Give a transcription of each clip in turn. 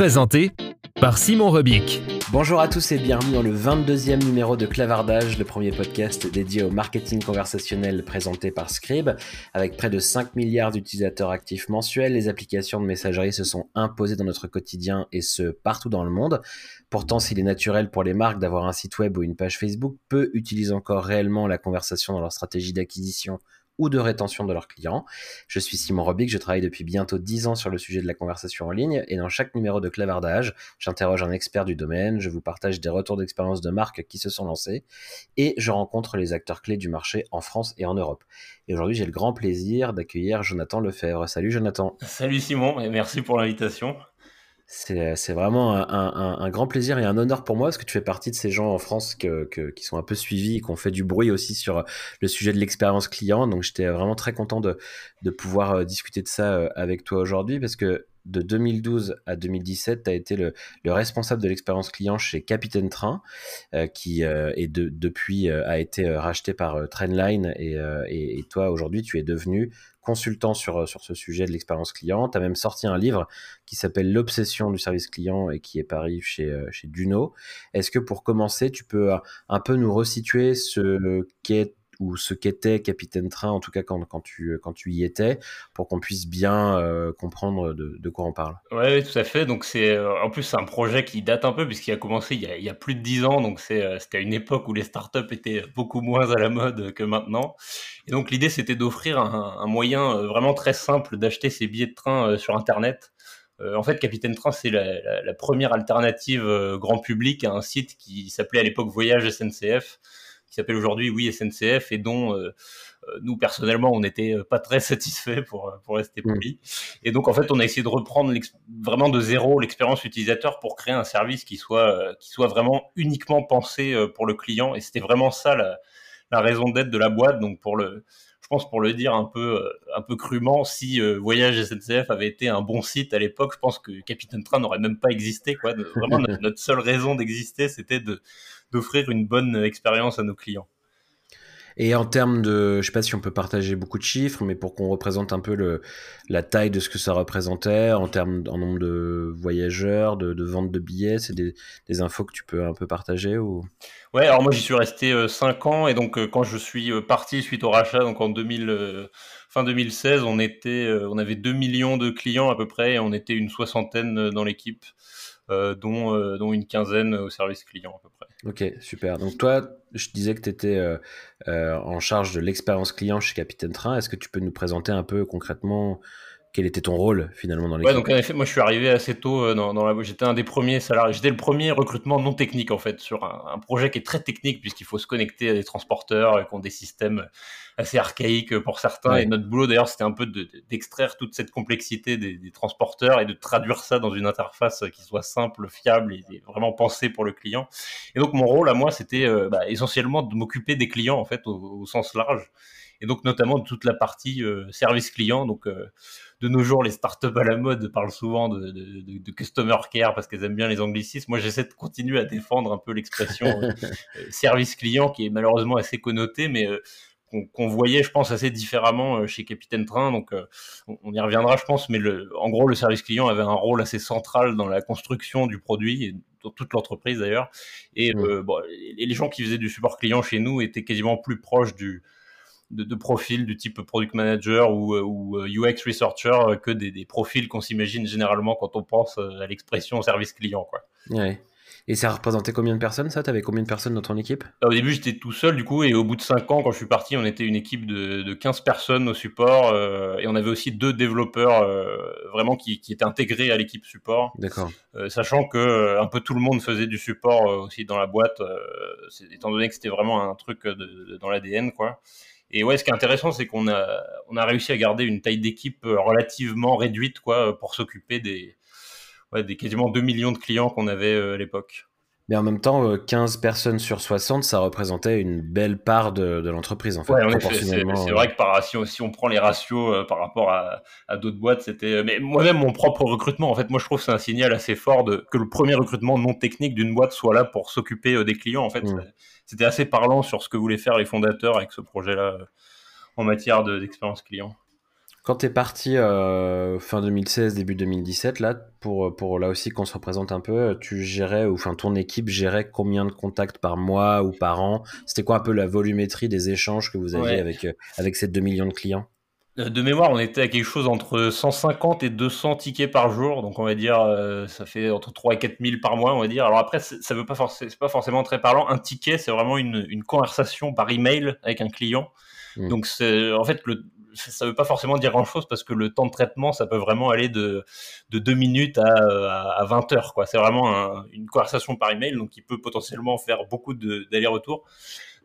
Présenté par Simon Rebic. Bonjour à tous et bienvenue dans le 22e numéro de Clavardage, le premier podcast dédié au marketing conversationnel présenté par Scribe. Avec près de 5 milliards d'utilisateurs actifs mensuels, les applications de messagerie se sont imposées dans notre quotidien et ce partout dans le monde. Pourtant, s'il est naturel pour les marques d'avoir un site web ou une page Facebook, peu utilisent encore réellement la conversation dans leur stratégie d'acquisition ou de rétention de leurs clients. Je suis Simon Robic, je travaille depuis bientôt 10 ans sur le sujet de la conversation en ligne et dans chaque numéro de Clavardage, j'interroge un expert du domaine, je vous partage des retours d'expérience de marques qui se sont lancées et je rencontre les acteurs clés du marché en France et en Europe. Et aujourd'hui, j'ai le grand plaisir d'accueillir Jonathan Lefebvre. Salut Jonathan. Salut Simon et merci pour l'invitation. C'est vraiment un, grand plaisir et un honneur pour moi parce que tu fais partie de ces gens en France qui sont un peu suivis et qui ont fait du bruit aussi sur le sujet de l'expérience client. Donc j'étais vraiment très content de, pouvoir euh, discuter de ça euh, avec toi aujourd'hui parce que de 2012 à 2017, tu as été le, responsable de l'expérience client chez Capitaine Train, euh, qui est depuis a été racheté par Trendline et toi aujourd'hui tu es devenu consultant sur, euh, sur ce sujet de l'expérience client. Tu as même sorti un livre qui s'appelle L'obsession du service client et qui est paru chez, euh, chez Duno. Est-ce que pour commencer, tu peux euh, un peu nous resituer ce qu'est ou ce qu'était Capitaine Train, en tout cas quand, quand, tu, quand tu y étais, pour qu'on puisse bien euh, comprendre de, quoi on parle. Oui, tout à fait. Donc c'est euh, en plus c'est un projet qui date un peu puisqu'il a commencé il y a, plus de dix ans. Donc euh, c'était une époque où les startups étaient beaucoup moins à la mode que maintenant. Et donc l'idée c'était d'offrir un, moyen vraiment très simple d'acheter ses billets de train sur Internet. en fait, Capitaine Train, c'est la, première alternative grand public à un site qui s'appelait à l'époque Voyage SNCF qui s'appelle aujourd'hui Oui SNCF et dont euh, euh, nous personnellement on n'était pas très satisfaits pour pour rester mm. poli. Et donc en fait on a essayé de reprendre vraiment de zéro l'expérience utilisateur pour créer un service qui soit euh, qui soit vraiment uniquement pensé pour le client et c'était vraiment ça la, la raison d'être de la boîte. Donc pour le je pense pour le dire un peu un peu crûment, si Voyage SNCF avait été un bon site à l'époque, je pense que Capitaine Train n'aurait même pas existé. Quoi. Vraiment, notre seule raison d'exister, c'était de, d'offrir une bonne expérience à nos clients. Et en termes de, je ne sais pas si on peut partager beaucoup de chiffres, mais pour qu'on représente un peu le, la taille de ce que ça représentait en termes en nombre de voyageurs, de, de ventes de billets, c'est des, des, infos que tu peux un peu partager ou? Ouais, alors moi j'y suis resté 5 euh, ans et donc euh, quand je suis euh, parti suite au rachat, donc en 2000, fin 2016, on était, on avait 2 millions de clients à peu près et on était une soixantaine dans l'équipe. Euh, dont, euh, dont une quinzaine au service client à peu près. Ok, super. Donc toi, je disais que tu étais euh, en charge de l'expérience client chez Capitaine Train. Est-ce que tu peux nous présenter un peu concrètement quel était ton rôle finalement dans l'équipe Ouais, donc en effet, moi je suis arrivé assez tôt euh, dans, dans la. J'étais un des premiers salariés. J'étais le premier recrutement non technique en fait sur un, un projet qui est très technique puisqu'il faut se connecter à des transporteurs qui ont des systèmes assez archaïques pour certains. Et notre boulot d'ailleurs, c'était un peu d'extraire toute cette complexité des, des, transporteurs et de traduire ça dans une interface qui soit simple, fiable et, vraiment pensée pour le client. Et donc mon rôle à moi, c'était euh, bah, essentiellement de m'occuper des clients en fait au, au, sens large. Et donc notamment de toute la partie euh, service client. Donc de nos jours, les startups à la mode parlent souvent de, de, de customer care parce qu'elles aiment bien les anglicismes. Moi, j'essaie de continuer à défendre un peu l'expression euh, euh, service client qui est malheureusement assez connotée, mais euh, qu'on voyait, je pense, assez différemment chez Capitaine Train. Donc, on y reviendra, je pense, mais le, en gros, le service client avait un rôle assez central dans la construction du produit, et dans toute l'entreprise d'ailleurs. Et, mmh. bon, et les gens qui faisaient du support client chez nous étaient quasiment plus proches du, de, profils du type product manager ou, ou UX researcher que des, des profils qu'on s'imagine généralement quand on pense à l'expression service client. Quoi. Ouais. Et ça représentait combien de personnes ça? T'avais combien de personnes dans ton équipe? Bah, Au début j'étais tout seul du coup et au bout de 5 ans quand je suis parti on était une équipe de, de 15 personnes au support euh, et on avait aussi deux développeurs euh, vraiment qui, qui, étaient intégrés à l'équipe support. D'accord. Euh, sachant que un peu tout le monde faisait du support aussi dans la boîte étant donné que c'était vraiment un truc de, dans l'ADN quoi. Et ouais, ce qui est intéressant, c'est qu'on a, on a réussi à garder une taille d'équipe relativement réduite, quoi, pour s'occuper des, ouais, des quasiment 2 millions de clients qu'on avait euh, à l'époque. Mais en même temps, 15 euh, personnes sur 60, ça représentait une belle part de, de l'entreprise, en fait. Ouais, c'est vrai que par, si, on, si on prend les ratios euh, par rapport à, à d'autres boîtes, c'était. Mais moi-même, mon propre recrutement, en fait, moi, je trouve que c'est un signal assez fort de, que le premier recrutement non technique d'une boîte soit là pour s'occuper des clients. En fait, mmh. C'était assez parlant sur ce que voulaient faire les fondateurs avec ce projet-là en matière d'expérience client. Quand tu es parti euh, fin 2016, début 2017, là, pour, pour là aussi qu'on se représente un peu, tu gérais, ou enfin ton équipe gérait combien de contacts par mois ou par an? C'était quoi un peu la volumétrie des échanges que vous aviez avec, euh, avec ces 2 millions de clients? euh, de mémoire, on était à quelque chose entre 150 et 200 tickets par jour, donc on va dire ça fait entre 3 et 4 000 par mois, on va dire. Alors après, ça veut pas forcément, pas forcément très parlant. Un ticket, c'est vraiment une, une, conversation par email avec un client. Mmh. Donc en fait le, ça veut pas forcément dire grand chose parce que le temps de traitement, ça peut vraiment aller de, de 2 minutes à, à 20 heures. Quoi. C'est vraiment une conversation par email, donc il peut potentiellement faire beaucoup d'allers-retours.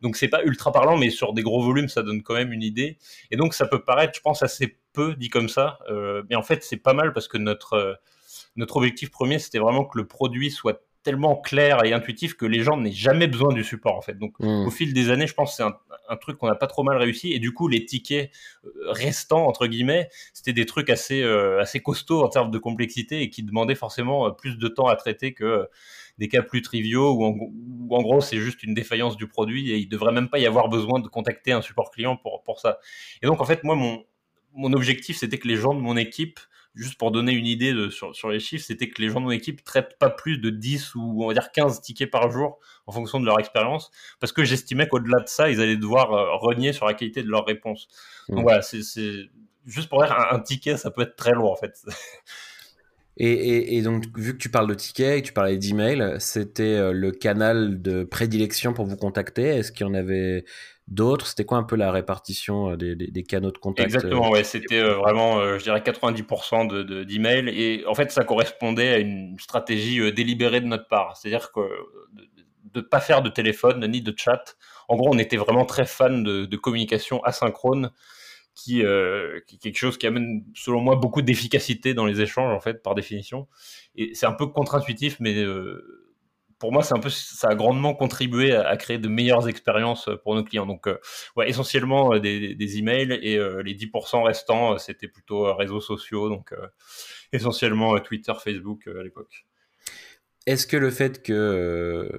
Donc c'est pas ultra parlant, mais sur des gros volumes, ça donne quand même une idée. Et donc ça peut paraître, je pense, assez peu dit comme ça, euh, mais en fait c'est pas mal parce que notre notre objectif premier, c'était vraiment que le produit soit tellement clair et intuitif que les gens n'aient jamais besoin du support en fait. Donc mmh. au fil des années, je pense que c'est un, truc qu'on n'a pas trop mal réussi et du coup les tickets euh, restants entre guillemets, c'était des trucs assez euh, assez costauds en termes de complexité et qui demandaient forcément euh, plus de temps à traiter que des cas plus triviaux où en, gros c'est juste une défaillance du produit et il devrait même pas y avoir besoin de contacter un support client pour pour ça. Et donc en fait moi mon mon objectif c'était que les gens de mon équipe juste pour donner une idée de, sur, sur, les chiffres, c'était que les gens de mon équipe traitent pas plus de 10 ou on va dire 15 tickets par jour en fonction de leur expérience, parce que j'estimais qu'au-delà de ça, ils allaient devoir euh, renier sur la qualité de leurs réponses. Donc mmh. voilà, c'est juste pour dire, un, ticket, ça peut être très lourd en fait. Et, donc, vu que tu parles de tickets tu parlais d'email, c'était euh, le canal de prédilection pour vous contacter. Est-ce qu'il y en avait d'autres? C'était quoi un peu la répartition euh, des, canaux de contact Exactement, euh, ouais, c'était vraiment, je dirais, 90% de, d'emails. et en fait, ça correspondait à une stratégie délibérée de notre part. C'est-à-dire que de ne pas faire de téléphone ni de chat. En gros, on était vraiment très fan de, de communication asynchrone. Qui, qui, est quelque chose qui amène, selon moi, beaucoup d'efficacité dans les échanges, en fait, par définition. Et c'est un peu contre-intuitif, mais pour moi, c'est un peu, ça a grandement contribué à, créer de meilleures expériences pour nos clients. Donc, euh, ouais, essentiellement euh, des, des, emails et euh, les 10% restants, c'était plutôt réseaux sociaux, donc essentiellement Twitter, Facebook à l'époque. Est-ce que le fait que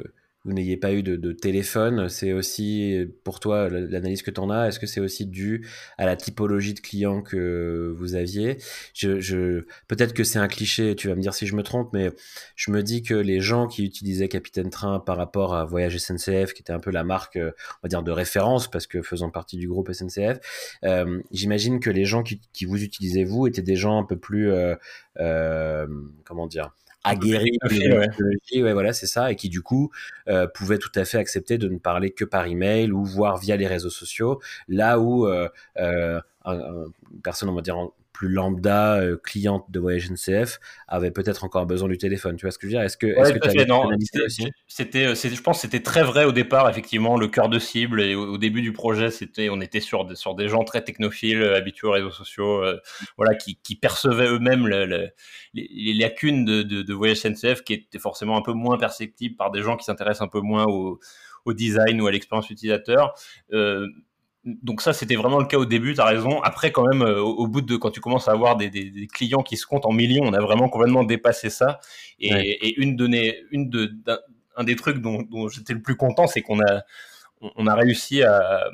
vous n'ayez pas eu de, téléphone, c'est aussi pour toi l'analyse que tu en as, est-ce que c'est aussi dû à la typologie de clients que vous aviez? Je, Peut-être que c'est un cliché, tu vas me dire si je me trompe, mais je me dis que les gens qui utilisaient Capitaine Train par rapport à Voyage SNCF, qui était un peu la marque, on va dire, de référence, parce que faisant partie du groupe SNCF, euh, j'imagine que les gens qui, vous utilisez vous étaient des gens un peu plus, euh, euh, comment dire, aguerri de ouais. voilà, c'est ça, et qui du coup euh, pouvaient tout à fait accepter de ne parler que par email ou voir via les réseaux sociaux, là où euh, euh, une personne, on va dire, plus lambda, euh, cliente de voyage NCF, avait peut-être encore besoin du téléphone. Tu vois ce que je veux dire? Est-ce que, c'était, euh, je pense, c'était très vrai au départ. Effectivement, le cœur de cible et au, début du projet, c'était, on était sur, sur des gens très technophiles, euh, habitués aux réseaux sociaux, voilà, qui, qui percevaient eux-mêmes les, les, lacunes de, de, de voyage SNCF, qui étaient forcément un peu moins perceptibles par des gens qui s'intéressent un peu moins au au design ou à l'expérience utilisateur. Euh, donc ça, c'était vraiment le cas au début, tu as raison. Après, quand même, euh, au, bout de quand tu commences à avoir des, clients qui se comptent en millions, on a vraiment complètement dépassé ça. Et, une de, une de, un, des trucs dont, j'étais le plus content, c'est qu'on a, on a réussi à,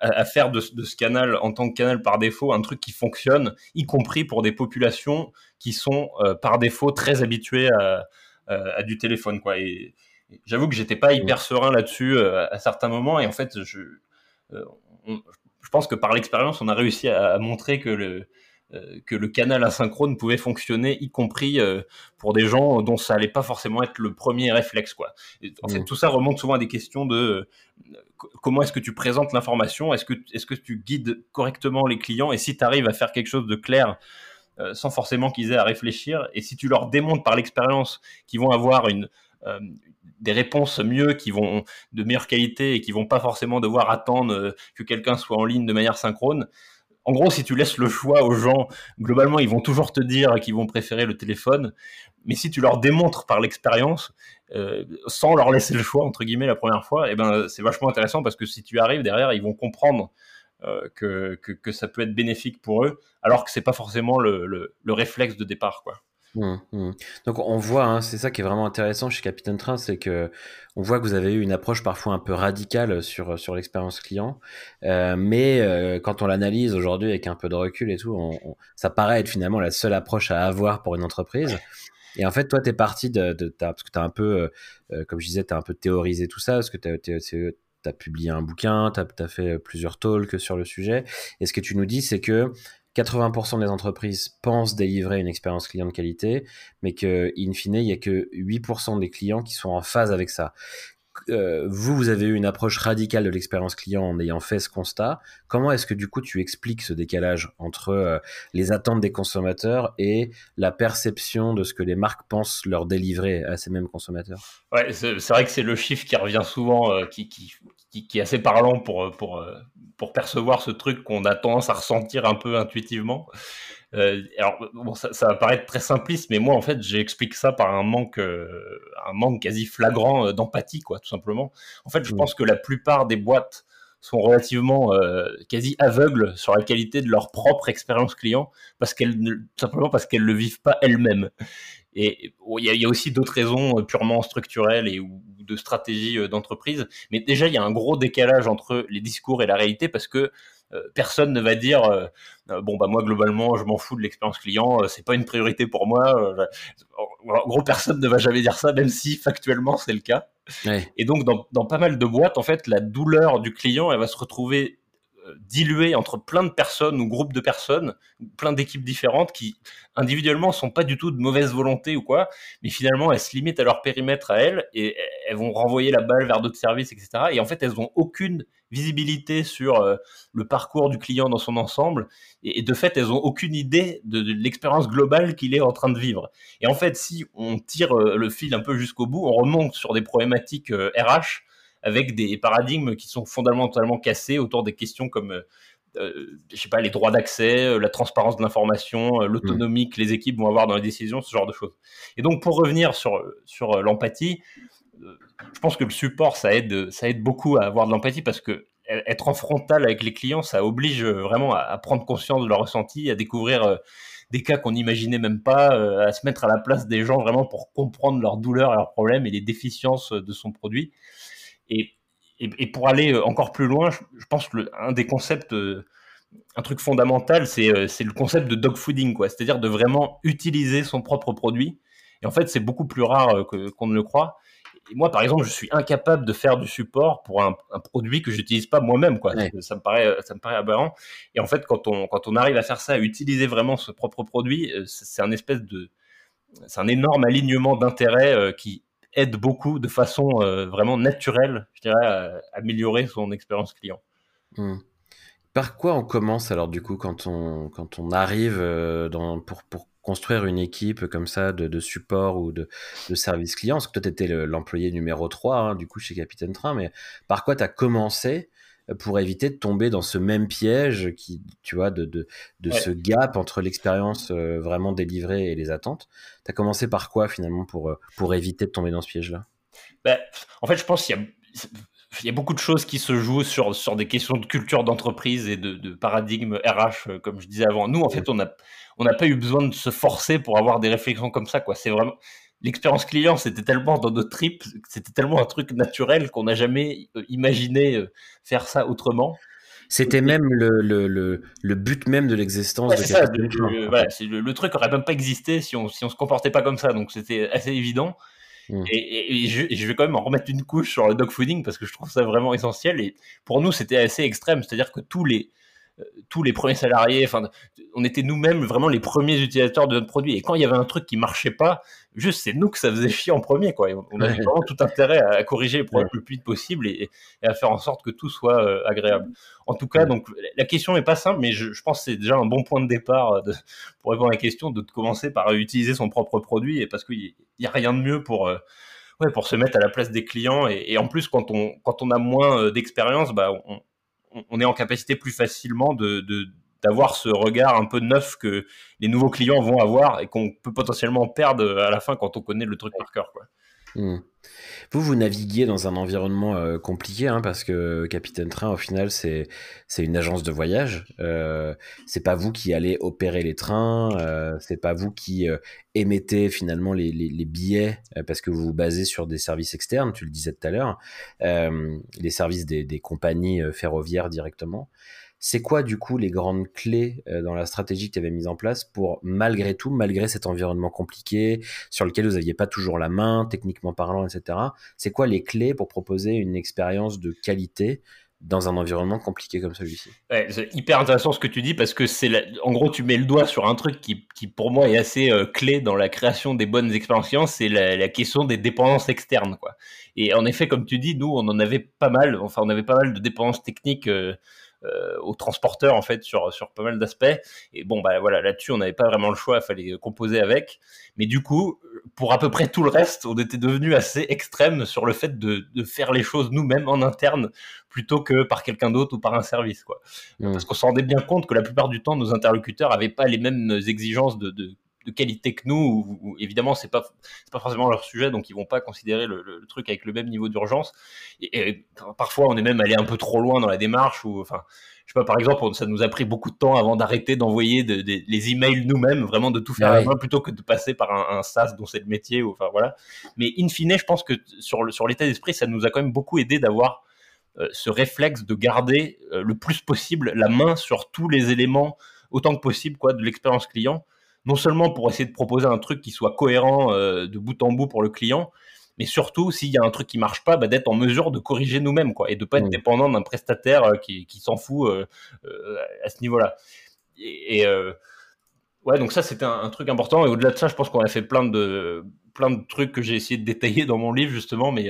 à, faire de, ce canal en tant que canal par défaut un truc qui fonctionne, y compris pour des populations qui sont euh, par défaut très habituées à, à, du téléphone, quoi. Et, j'avoue que j'étais pas hyper serein là-dessus euh, à certains moments, et en fait, je euh, je pense que par l'expérience, on a réussi à, montrer que le, euh, que le canal asynchrone pouvait fonctionner, y compris euh, pour des gens dont ça allait pas forcément être le premier réflexe. Quoi. en fait, mmh. tout ça remonte souvent à des questions de comment est-ce que tu présentes l'information, est-ce que, est que tu guides correctement les clients, et si tu arrives à faire quelque chose de clair sans forcément qu'ils aient à réfléchir, et si tu leur démontres par l'expérience qu'ils vont avoir une, des réponses mieux, qui vont de meilleure qualité et qui vont pas forcément devoir attendre euh, que quelqu'un soit en ligne de manière synchrone. En gros, si tu laisses le choix aux gens, globalement, ils vont toujours te dire qu'ils vont préférer le téléphone. Mais si tu leur démontres par l'expérience, euh, sans leur laisser le choix, entre guillemets, la première fois, eh ben, c'est vachement intéressant parce que si tu arrives derrière, ils vont comprendre euh, que, que, ça peut être bénéfique pour eux, alors que c'est pas forcément le, le, le réflexe de départ, quoi. Mmh, mmh. Donc on voit, hein, c'est ça qui est vraiment intéressant chez Capitaine Train, c'est que on voit que vous avez eu une approche parfois un peu radicale sur sur l'expérience client, euh, mais euh, quand on l'analyse aujourd'hui avec un peu de recul et tout, ça paraît être finalement la seule approche à avoir pour une entreprise. Et en fait, toi, tu es parti de, parce que tu as un peu, euh, comme je disais, tu as un peu théorisé tout ça, parce que tu as, publié un bouquin, tu as, fait plusieurs talks sur le sujet. Et ce que tu nous dis, c'est que 80% des entreprises pensent délivrer une expérience client de qualité, mais que, in fine, il n'y a que 8% des clients qui sont en phase avec ça. Euh, vous, vous avez eu une approche radicale de l'expérience client en ayant fait ce constat. Comment est-ce que du coup tu expliques ce décalage entre euh, les attentes des consommateurs et la perception de ce que les marques pensent leur délivrer à ces mêmes consommateurs? Ouais, c'est vrai que c'est le chiffre qui revient souvent, euh, qui, qui, qui, est assez parlant pour, pour, pour percevoir ce truc qu'on a tendance à ressentir un peu intuitivement. Euh, alors, bon, ça, ça, va paraître très simpliste, mais moi, en fait, j'explique ça par un manque, euh, un manque quasi flagrant euh, d'empathie, quoi, tout simplement. En fait, je mmh. pense que la plupart des boîtes sont relativement quasi aveugles sur la qualité de leur propre expérience client, parce qu'elles, simplement parce qu'elles le vivent pas elles-mêmes. Et il y, a aussi d'autres raisons purement structurelles et ou de stratégie d'entreprise. Mais déjà, il y a un gros décalage entre les discours et la réalité parce que euh, personne ne va dire euh, euh, bon bah moi globalement je m'en fous de l'expérience client, c'est pas une priorité pour moi. en gros personne ne va jamais dire ça, même si factuellement c'est le cas. Et donc dans, dans, pas mal de boîtes en fait la douleur du client elle va se retrouver diluée entre plein de personnes ou groupes de personnes, plein d'équipes différentes qui individuellement sont pas du tout de mauvaise volonté ou quoi, mais finalement elles se limitent à leur périmètre à elles et elles vont renvoyer la balle vers d'autres services, etc. Et en fait elles ont aucune visibilité sur euh, le parcours du client dans son ensemble. Et, de fait, elles n'ont aucune idée de, l'expérience globale qu'il est en train de vivre. Et en fait, si on tire euh, le fil un peu jusqu'au bout, on remonte sur des problématiques RH euh, avec des paradigmes qui sont fondamentalement cassés autour des questions comme je sais pas, les droits d'accès, la transparence de l'information, l'autonomie que les équipes vont avoir dans les décisions, ce genre de choses. Et donc, pour revenir sur, sur l'empathie, je pense que le support, ça aide, ça aide beaucoup à avoir de l'empathie parce que être en frontal avec les clients, ça oblige vraiment à, prendre conscience de leur ressenti, à découvrir euh, des cas qu'on n'imaginait même pas, euh, à se mettre à la place des gens vraiment pour comprendre leurs douleurs, leurs problèmes et les déficiences de son produit. Et, et, pour aller encore plus loin, je, pense que un des concepts, euh, un truc fondamental, c'est le concept de dog fooding, quoi. C'est-à-dire de vraiment utiliser son propre produit. Et en fait, c'est beaucoup plus rare qu'on ne le croit moi, par exemple, je suis incapable de faire du support pour un, produit que j'utilise pas moi-même, quoi. Ça me paraît, ça me paraît aberrant. Et en fait, quand on, quand on arrive à faire ça, à utiliser vraiment ce propre produit, euh, c'est un espèce de, c'est un énorme alignement d'intérêts euh, qui aide beaucoup de façon euh, vraiment naturelle, je dirais, à améliorer son expérience client. Hmm. Par quoi on commence alors du coup quand on, quand on arrive dans, pour, pour construire une équipe comme ça de, support ou de, service client? Parce que toi, tu étais l'employé numéro 3 hein, du coup chez Capitaine Train, mais par quoi tu as commencé pour éviter de tomber dans ce même piège qui, tu vois, de, de, ce gap entre l'expérience euh, vraiment délivrée et les attentes. Tu as commencé par quoi finalement pour, euh, pour éviter de tomber dans ce piège-là? Ben, En fait, je pense qu'il y a il y a beaucoup de choses qui se jouent sur, sur des questions de culture d'entreprise et de, de, paradigme RH, euh, comme je disais avant. Nous, en fait, on n'a on pas eu besoin de se forcer pour avoir des réflexions comme ça. quoi. C'est vraiment l'expérience client, c'était tellement dans notre trip, c'était tellement un truc naturel qu'on n'a jamais euh, imaginé euh, faire ça autrement. C'était même le, le, le, le, but même de l'existence de ça, le, le, truc n'aurait même pas existé si on si on se comportait pas comme ça. Donc c'était assez évident. Mm. Et, je, vais quand même en remettre une couche sur le dog fooding parce que je trouve ça vraiment essentiel. Et pour nous, c'était assez extrême. C'est-à-dire que tous les, tous les premiers salariés, enfin, on était nous-mêmes vraiment les premiers utilisateurs de notre produit. Et quand il y avait un truc qui marchait pas, juste c'est nous que ça faisait chier en premier, quoi. on avait vraiment tout intérêt à, corriger les problèmes le plus vite possible et, à faire en sorte que tout soit euh, agréable. En tout cas, donc la question n'est pas simple, mais je, pense que c'est déjà un bon point de départ euh, de, pour répondre à la question de commencer par utiliser son propre produit, et parce qu'il n'y a rien de mieux pour euh, ouais, pour se mettre à la place des clients. Et, en plus, quand on, quand on a moins d'expérience, bah, on, on, est en capacité plus facilement de, d'avoir ce regard un peu neuf que les nouveaux clients vont avoir et qu'on peut potentiellement perdre à la fin quand on connaît le truc par cœur. Hmm. Vous, vous naviguiez dans un environnement euh, compliqué hein, parce que Capitaine Train, au final, c'est une agence de voyage. Euh, c'est pas vous qui allez opérer les trains, euh, c'est pas vous qui euh, émettez finalement les, les, les billets parce que vous vous basez sur des services externes. Tu le disais tout à l'heure, les services des, des compagnies ferroviaires directement. C'est quoi du coup les grandes clés euh, dans la stratégie que tu avais mise en place pour malgré tout, malgré cet environnement compliqué sur lequel vous n'aviez pas toujours la main, techniquement parlant, etc. C'est quoi les clés pour proposer une expérience de qualité dans un environnement compliqué comme celui-ci? c'est hyper intéressant ce que tu dis parce que c'est en gros tu mets le doigt sur un truc qui, qui pour moi est assez euh, clé dans la création des bonnes expériences, c'est la, question des dépendances externes quoi. Et en effet comme tu dis, nous on en avait pas mal, enfin on avait pas mal de dépendances techniques euh, aux transporteurs en fait sur sur pas mal d'aspects. Et bon bah voilà là-dessus on n'avait pas vraiment le choix, il fallait composer avec. Mais du coup pour à peu près tout le reste, on était devenu assez extrême sur le fait de, de faire les choses nous-mêmes en interne plutôt que par quelqu'un d'autre ou par un service quoi. Mmh. Parce qu'on se rendait bien compte que la plupart du temps nos interlocuteurs avaient pas les mêmes exigences de, de de qualité que nous, où, évidemment c'est pas c'est pas forcément leur sujet, donc ils vont pas considérer le, truc avec le même niveau d'urgence. Et, parfois on est même allé un peu trop loin dans la démarche, ou enfin je sais pas par exemple ça nous a pris beaucoup de temps avant d'arrêter d'envoyer de, les emails nous-mêmes, vraiment de tout faire à main plutôt que de passer par un, un SaaS dont c'est le métier, ou enfin voilà. Mais in fine, je pense que sur le sur l'état d'esprit, ça nous a quand même beaucoup aidé d'avoir euh, ce réflexe de garder euh, le plus possible la main sur tous les éléments autant que possible quoi de l'expérience client non seulement pour essayer de proposer un truc qui soit cohérent euh, de bout en bout pour le client, mais surtout s'il y a un truc qui marche pas, bah, d'être en mesure de corriger nous-mêmes, quoi, et de pas être dépendant d'un prestataire euh, qui, s'en fout euh, à ce niveau-là. Et, ouais, donc ça c'était un, truc important. Et au-delà de ça, je pense qu'on a fait plein de plein de trucs que j'ai essayé de détailler dans mon livre justement, mais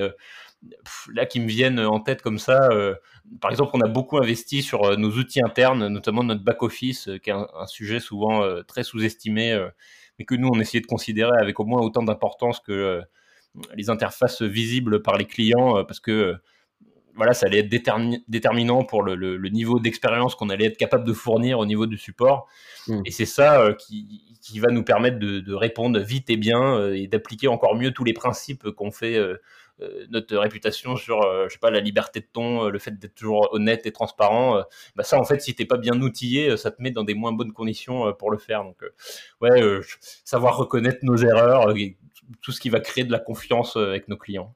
là qui me viennent en tête comme ça. Euh, par exemple, on a beaucoup investi sur euh, nos outils internes, notamment notre back office, euh, qui est un, sujet souvent très sous-estimé, mais que nous on essayait de considérer avec au moins autant d'importance que les interfaces visibles par les clients, parce que voilà, ça allait être déterminant pour le, niveau d'expérience qu'on allait être capable de fournir au niveau du support. Mmh. Et c'est ça qui, va nous permettre de, de, répondre vite et bien et d'appliquer encore mieux tous les principes qu'on fait notre réputation sur, euh, je sais pas, la liberté de ton, euh, le fait d'être toujours honnête et transparent, bah ça, en fait, si t'es pas bien outillé, ça te met dans des moins bonnes conditions pour le faire. Donc, ouais, savoir reconnaître nos erreurs, tout ce qui va créer de la confiance avec nos clients.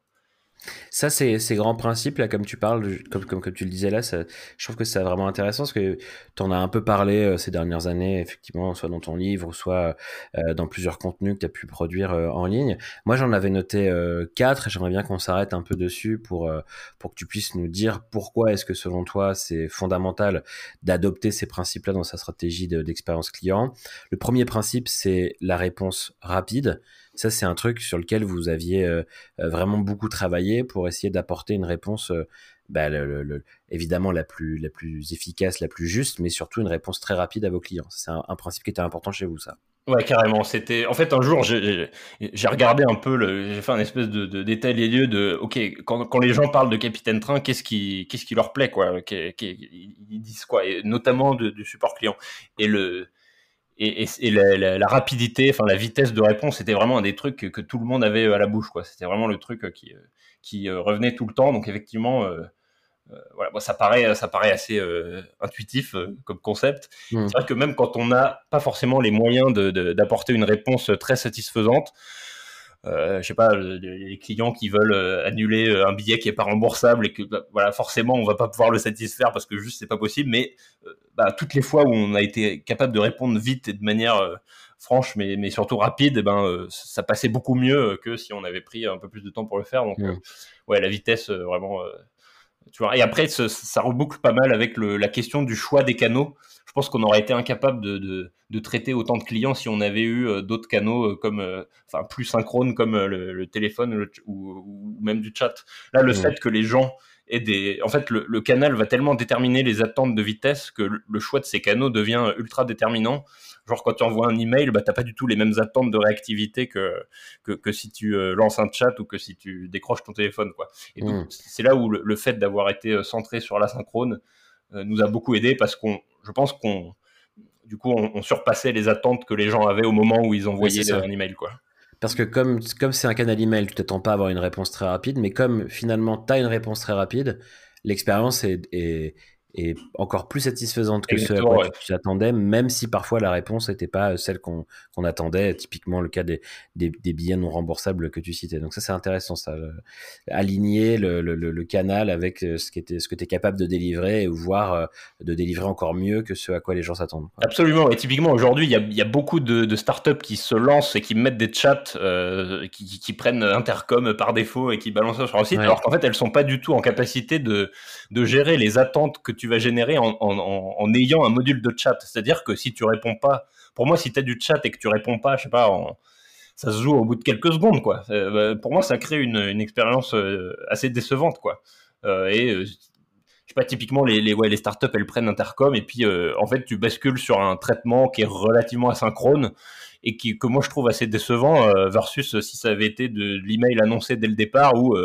Ça, c'est ces grands principes, là, comme tu parles, comme, comme, comme tu le disais là, ça, je trouve que c'est vraiment intéressant parce que tu en as un peu parlé euh, ces dernières années, effectivement, soit dans ton livre, soit euh, dans plusieurs contenus que tu as pu produire euh, en ligne. Moi, j'en avais noté quatre j'aimerais bien qu'on s'arrête un peu dessus pour, pour que tu puisses nous dire pourquoi est-ce que selon toi, c'est fondamental d'adopter ces principes-là dans sa stratégie d'expérience client. Le premier principe, c'est la réponse rapide. Ça, c'est un truc sur lequel vous aviez euh, euh, vraiment beaucoup travaillé pour essayer d'apporter une réponse, euh, bah, évidemment la plus, efficace, la plus juste, mais surtout une réponse très rapide à vos clients. C'est un, principe qui était important chez vous, ça. Ouais, carrément. C'était en fait un jour, j'ai regardé un peu, j'ai fait un espèce de, détail les lieux de, ok, quand, les gens parlent de Capitaine Train, qu'est-ce qui, leur plaît, quoi, ils disent quoi, notamment du support client. Et le, et, et, la, rapidité, enfin la vitesse de réponse, c'était vraiment un des trucs que, tout le monde avait euh, à la bouche, quoi. C'était vraiment le truc euh, qui, euh, qui revenait tout le temps. Donc effectivement, voilà, ça paraît, ça paraît assez intuitif comme concept. Mmh. C'est vrai que même quand on n'a pas forcément les moyens d'apporter de, une réponse très satisfaisante, euh, je sais pas, les clients qui veulent euh, annuler euh, un billet qui est pas remboursable et que bah, voilà forcément on va pas pouvoir le satisfaire parce que juste c'est pas possible. Mais bah, toutes les fois où on a été capable de répondre vite et de manière franche, mais, mais surtout rapide, eh ben ça passait beaucoup mieux que si on avait pris un peu plus de temps pour le faire. Donc ouais, la vitesse vraiment Tu vois. Et après, ça, ça reboucle pas mal avec le, la question du choix des canaux. Je pense qu'on aurait été incapable de, de, de, traiter autant de clients si on avait eu euh, d'autres canaux euh, comme, euh, enfin, plus synchrones comme le, le téléphone ou, ou, même du chat. Là, le mmh. fait que les gens et des. En fait, le, le, canal va tellement déterminer les attentes de vitesse que le, choix de ces canaux devient ultra déterminant. Genre, quand tu envoies un email, bah, t'as pas du tout les mêmes attentes de réactivité que, que, que si tu lances un chat ou que si tu décroches ton téléphone, quoi. Et donc, c'est là où le, fait d'avoir été centré sur l'asynchrone euh, nous a beaucoup aidé parce qu'on, je pense qu'on, du coup, on, surpassait les attentes que les gens avaient au moment où ils envoyaient un email, quoi. Parce que comme comme c'est un canal email, tu t'attends pas à avoir une réponse très rapide, mais comme finalement tu as une réponse très rapide, l'expérience est, est, et encore plus satisfaisante que ce à quoi tu attendais, même si parfois la réponse n'était pas celle qu'on attendait, typiquement le cas des, des, des, billets non remboursables que tu citais. Donc ça c'est intéressant, ça. Aligner le, le, le, canal avec euh, ce, qui était, ce que tu es capable de délivrer, ou voire euh, de délivrer encore mieux que ce à quoi les gens s'attendent. Absolument, et typiquement aujourd'hui, il y a, y a, beaucoup de, de, startups qui se lancent et qui mettent des chats, euh, qui, qui, prennent Intercom par défaut et qui balancent ça sur le site, alors qu'en fait elles sont pas du tout en capacité de, de gérer les attentes que tu tu vas générer en, ayant un module de chat. C'est-à-dire que si tu réponds pas, pour moi, si tu as du chat et que tu réponds pas, je sais pas, ça se joue au bout de quelques secondes, quoi. Euh, bah, pour moi, ça crée une, expérience euh, assez décevante, quoi. Euh, et je sais pas, typiquement, les, ouais, les startups, elles prennent Intercom et puis, en fait, tu bascules sur un traitement qui est relativement asynchrone et qui, que moi, je trouve assez décevant versus si ça avait été de l'email annoncé dès le départ ou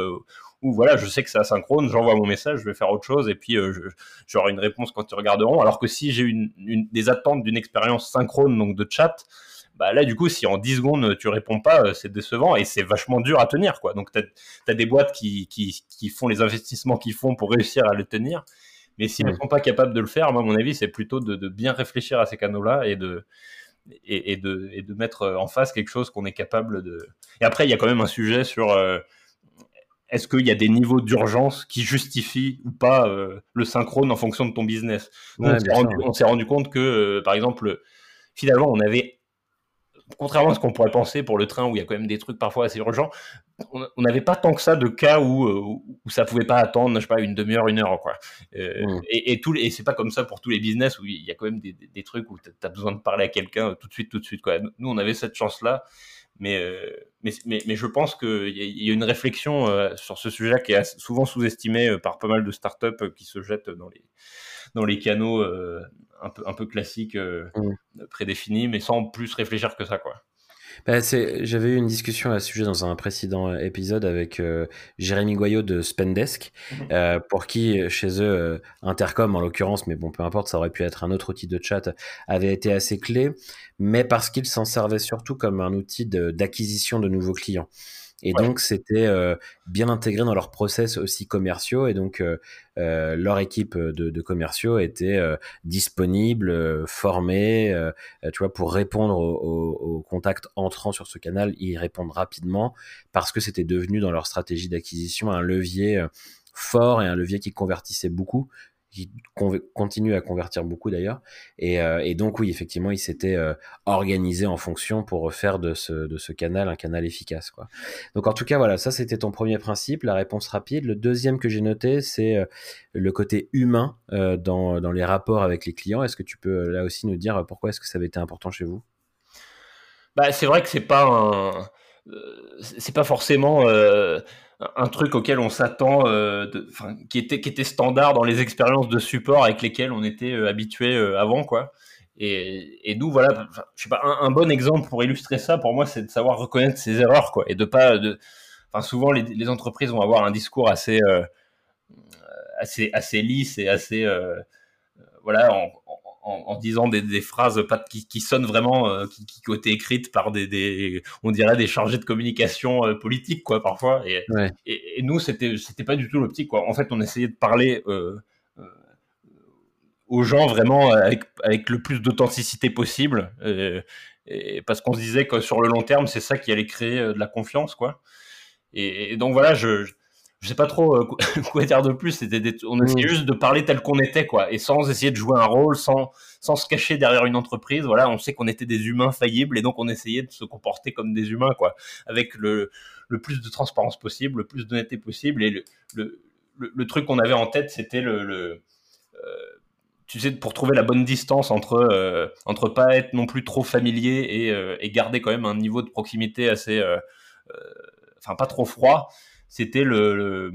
où voilà, je sais que c'est asynchrone, j'envoie mon message, je vais faire autre chose et puis euh, j'aurai une réponse quand ils regarderont. Alors que si j'ai une, des attentes d'une expérience synchrone, donc de chat, bah là du coup si en 10 secondes tu réponds pas, euh, c'est décevant et c'est vachement dur à tenir quoi. Donc tu as, des boîtes qui, qui, qui, font les investissements qu'ils font pour réussir à le tenir. Mais s'ils ne sont pas capables de le faire, moi, à mon avis, c'est plutôt de, de, bien réfléchir à ces canaux-là et de, et, et, de, et de mettre en face quelque chose qu'on est capable de. Et après, il y a quand même un sujet sur euh, est-ce qu'il y a des niveaux d'urgence qui justifient ou pas euh, le synchrone en fonction de ton business? On s'est rendu, compte que, euh, par exemple, finalement, on avait, contrairement à ce qu'on pourrait penser pour le train où il y a quand même des trucs parfois assez urgents, on n'avait pas tant que ça de cas où, euh, où ça pouvait pas attendre, je sais pas, une demi-heure, une heure, quoi. Mm. Et, et, tout, et c'est pas comme ça pour tous les business où il y a quand même des, des trucs où tu as besoin de parler à quelqu'un tout de suite, tout de suite, quoi. Nous, on avait cette chance-là. Euh, mais, mais, mais, je pense qu'il y, y, a une réflexion euh, sur ce sujet qui est souvent sous-estimé euh, par pas mal de startups qui se jettent dans les, dans les canaux un, peu, un peu classiques, mmh. prédéfinis, mais sans plus réfléchir que ça. Quoi. Bah, J'avais eu une discussion à ce sujet dans un précédent épisode avec euh, Jérémy Goyot de Spendesk, mhm. euh, pour qui, chez eux, euh, Intercom en l'occurrence, mais bon, peu importe, ça aurait pu être un autre outil de chat, avait été assez clé, mais parce qu'ils s'en servaient surtout comme un outil d'acquisition de, de nouveaux clients. Et donc, c'était euh, bien intégré dans leurs process aussi commerciaux. Et donc, euh, euh leur équipe de, de commerciaux était euh, disponible, formée, tu vois, pour répondre aux, aux, contacts entrants sur ce canal, ils répondent rapidement parce que c'était devenu dans leur stratégie d'acquisition un levier fort et un levier qui convertissait beaucoup qui continue à convertir beaucoup d'ailleurs. Et, euh, donc oui, effectivement, il s'était euh, organisé en fonction pour faire de ce, de ce canal un canal efficace. Quoi. Donc en tout cas, voilà, ça c'était ton premier principe, la réponse rapide. Le deuxième que j'ai noté, c'est euh, le côté humain dans, dans les rapports avec les clients. Est-ce que tu peux là aussi nous dire pourquoi est-ce que ça avait été important chez vous? Bah, C'est vrai que c'est pas un... C'est pas forcément un truc auquel on s'attend, euh, qui était qui était standard dans les expériences de support avec lesquelles on était euh, habitué euh, avant, quoi. Et, et nous, voilà, je sais pas, un, bon exemple pour illustrer ça, pour moi, c'est de savoir reconnaître ses erreurs, quoi, et de pas, de, souvent les, entreprises vont avoir un discours assez, euh, assez, assez lisse et assez, voilà, en, disant des, des, phrases pas, qui, qui sonnent vraiment, euh, qui, qui, ont été écrites par des, des, on dirait des chargés de communication euh, politique, quoi, parfois. Et, et, et, nous, c'était, c'était pas du tout l'optique, quoi. En fait, on essayait de parler euh aux gens vraiment avec, avec le plus d'authenticité possible, et, parce qu'on se disait que sur le long terme, c'est ça qui allait créer de la confiance, quoi. Et, donc voilà, je, je sais pas trop euh, quoi dire de plus. C'était on essayait mm. juste de parler tel qu'on était, quoi, et sans essayer de jouer un rôle, sans sans se cacher derrière une entreprise. Voilà, on sait qu'on était des humains faillibles, et donc on essayait de se comporter comme des humains, quoi, avec le le plus de transparence possible, le plus d'honnêteté possible, et le, le le, truc qu'on avait en tête, c'était le, tu sais, pour trouver la bonne distance entre, entre pas être non plus trop familier et, et, garder quand même un niveau de proximité assez, enfin pas trop froid c'était le,